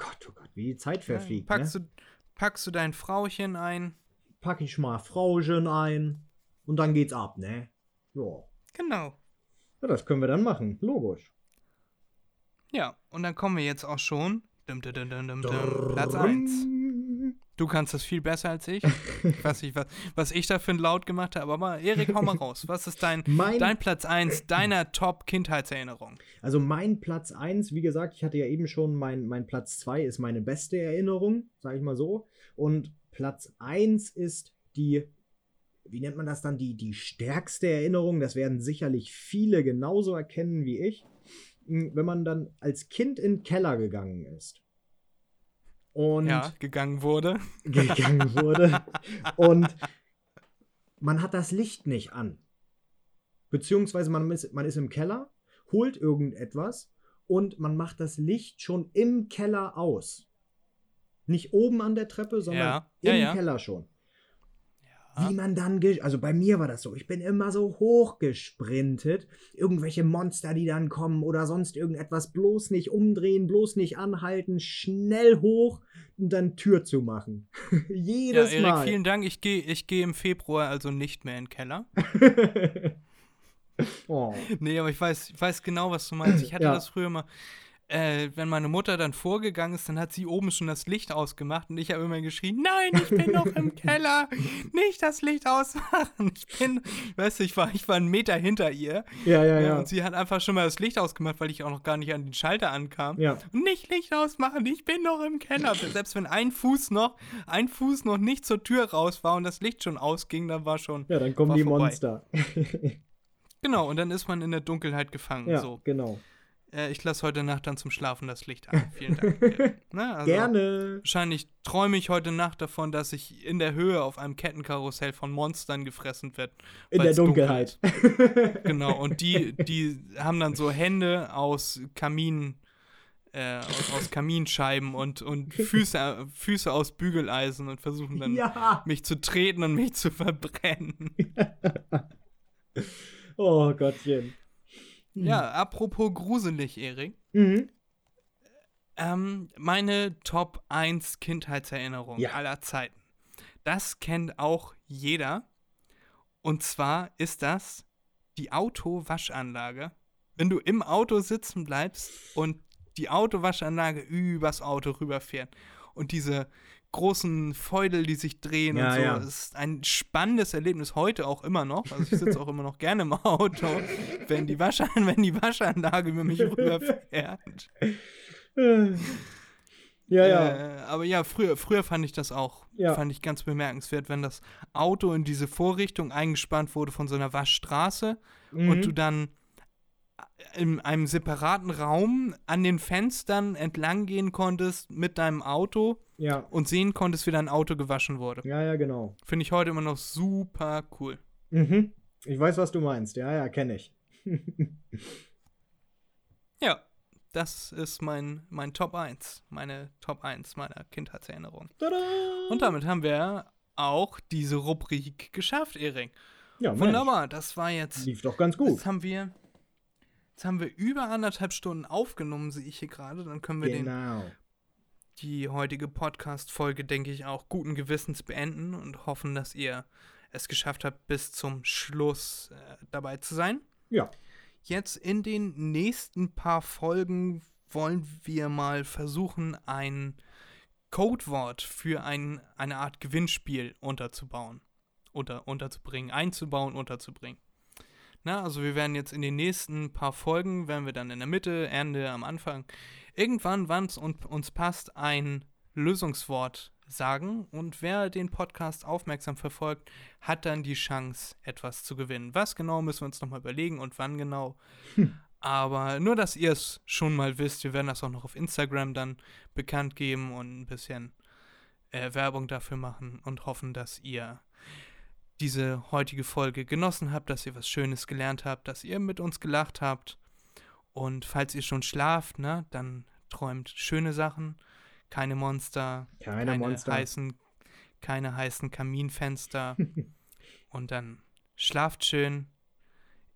Gott, oh Gott, wie die Zeit verfliegt. packst, ne? du, packst du dein Frauchen ein? Pack ich mal Frauchen ein und dann geht's ab, ne? Ja. Genau. Ja, das können wir dann machen. Logisch. Ja, und dann kommen wir jetzt auch schon. Dum, dum, dum, Platz 1. Du kannst das viel besser als ich. Ich weiß nicht, was, was ich da für ein Laut gemacht habe, aber Erik, hau mal raus. Was ist dein, Mein, dein Platz 1 deiner Top-Kindheitserinnerung? also mein Platz 1, wie gesagt, ich hatte ja eben schon, mein, mein Platz 2 ist meine beste Erinnerung, sage ich mal so. Und Platz 1 ist die, wie nennt man das dann, die, die stärkste Erinnerung. Das werden sicherlich viele genauso erkennen wie ich. Hm, Wenn man dann als Kind in den Keller gegangen ist. Und Ja, gegangen wurde. gegangen wurde. Und man hat das Licht nicht an. Beziehungsweise man ist, man ist im Keller, holt irgendetwas und man macht das Licht schon im Keller aus. Nicht oben an der Treppe, sondern Ja, im ja. Keller schon. Ja. Wie man dann, also bei mir war das so, ich bin immer so hochgesprintet, irgendwelche Monster, die dann kommen oder sonst irgendetwas, bloß nicht umdrehen, bloß nicht anhalten, schnell hoch und dann Tür zu machen. Ja, Jedes Erik, Mal. vielen Dank. Ich gehe ich geh im Februar also nicht mehr in den Keller. oh. Nee, aber ich weiß, ich weiß genau, was du meinst. Ich hatte Ja. das früher mal, äh, wenn meine Mutter dann vorgegangen ist, dann hat sie oben schon das Licht ausgemacht und ich habe immer geschrien, nein, ich bin noch im Keller, nicht das Licht ausmachen. Ich bin, weißt du, ich war, ich war einen Meter hinter ihr Ja, ja, ja, und sie hat einfach schon mal das Licht ausgemacht, weil ich auch noch gar nicht an den Schalter ankam. Ja. Und nicht Licht ausmachen, ich bin noch im Keller. Selbst wenn ein Fuß noch, ein Fuß noch nicht zur Tür raus war und das Licht schon ausging, dann war schon, ja, dann kommen die vorbei. Monster. genau, und dann ist man in der Dunkelheit gefangen. ja, So. genau. Äh, ich lasse heute Nacht dann zum Schlafen das Licht an. Vielen Dank. Erik. ne, also Gerne. Wahrscheinlich träume ich heute Nacht davon, dass ich in der Höhe auf einem Kettenkarussell von Monstern gefressen werde. In der dunkel Dunkelheit. ist. Genau, und die, die haben dann so Hände aus Kamin, äh, aus, aus Kaminscheiben und, und Füße, Füße aus Bügeleisen und versuchen dann ja. mich zu treten und mich zu verbrennen. Oh Gottchen. Ja, apropos gruselig, Erik. Mhm. Ähm, meine Top 1 Kindheitserinnerung Ja. aller Zeiten. Das kennt auch jeder. Und zwar ist das die Autowaschanlage. Wenn du im Auto sitzen bleibst und die Autowaschanlage übers Auto rüberfährt und diese großen Feudel, die sich drehen Ja, und so, ja. das ist ein spannendes Erlebnis heute auch immer noch. Also ich sitze auch immer noch gerne im Auto, wenn die, Waschan wenn die Waschanlage über mich rüberfährt. Äh. Ja, ja. Äh, aber ja, früher, früher fand ich das auch. Ja. Fand ich ganz bemerkenswert, wenn das Auto in diese Vorrichtung eingespannt wurde von so einer Waschstraße und Mhm. du dann in einem separaten Raum an den Fenstern entlang gehen konntest mit deinem Auto ja. und sehen konntest, wie dein Auto gewaschen wurde. Ja, ja, genau. Finde ich heute immer noch super cool. Mhm. Ich weiß, was du meinst. Ja, ja, kenne ich. Ja, das ist mein, mein Top 1. Meine Top 1 meiner Kindheitserinnerung. Tada! Und damit haben wir auch diese Rubrik geschafft, Erik. ja, Mensch, Wunderbar, das war jetzt. Lief doch ganz gut. Jetzt haben wir. Jetzt haben wir über anderthalb Stunden aufgenommen, sehe ich hier gerade. Dann können wir den, Genau. die heutige Podcast-Folge, denke ich, auch guten Gewissens beenden und hoffen, dass ihr es geschafft habt, bis zum Schluss äh, dabei zu sein. Ja. Jetzt in den nächsten paar Folgen wollen wir mal versuchen, ein Codewort für ein, eine Art Gewinnspiel unterzubauen. Unter, unterzubringen, einzubauen, unterzubringen. Na, also wir werden jetzt in den nächsten paar Folgen, werden wir dann in der Mitte, Ende, am Anfang, irgendwann, wann es un uns passt, ein Lösungswort sagen und wer den Podcast aufmerksam verfolgt, hat dann die Chance, etwas zu gewinnen. Was genau müssen wir uns nochmal überlegen und wann genau. Aber nur, dass ihr es schon mal wisst, wir werden das auch noch auf Instagram dann bekannt geben und ein bisschen äh, Werbung dafür machen und hoffen, dass ihr diese heutige Folge genossen habt, dass ihr was Schönes gelernt habt, dass ihr mit uns gelacht habt. Und falls ihr schon schlaft, ne, dann träumt schöne Sachen, keine Monster, Keine Monster. heißen, keine heißen Kaminfenster. und dann schlaft schön.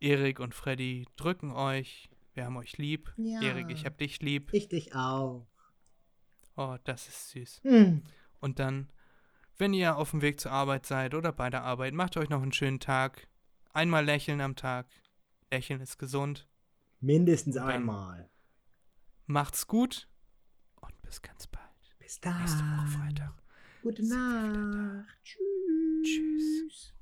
Erik und Freddy drücken euch. Wir haben euch lieb. Ja. Erik, ich hab dich lieb. Ich dich auch. Oh, das ist süß. Hm. Und dann, wenn ihr auf dem Weg zur Arbeit seid oder bei der Arbeit, macht euch noch einen schönen Tag. Einmal lächeln am Tag. Lächeln ist gesund. Mindestens dann- einmal. Macht's gut und bis ganz bald. Bis dann. Nächste Woche Freitag. Gute. Nacht. Tschüss. Tschüss.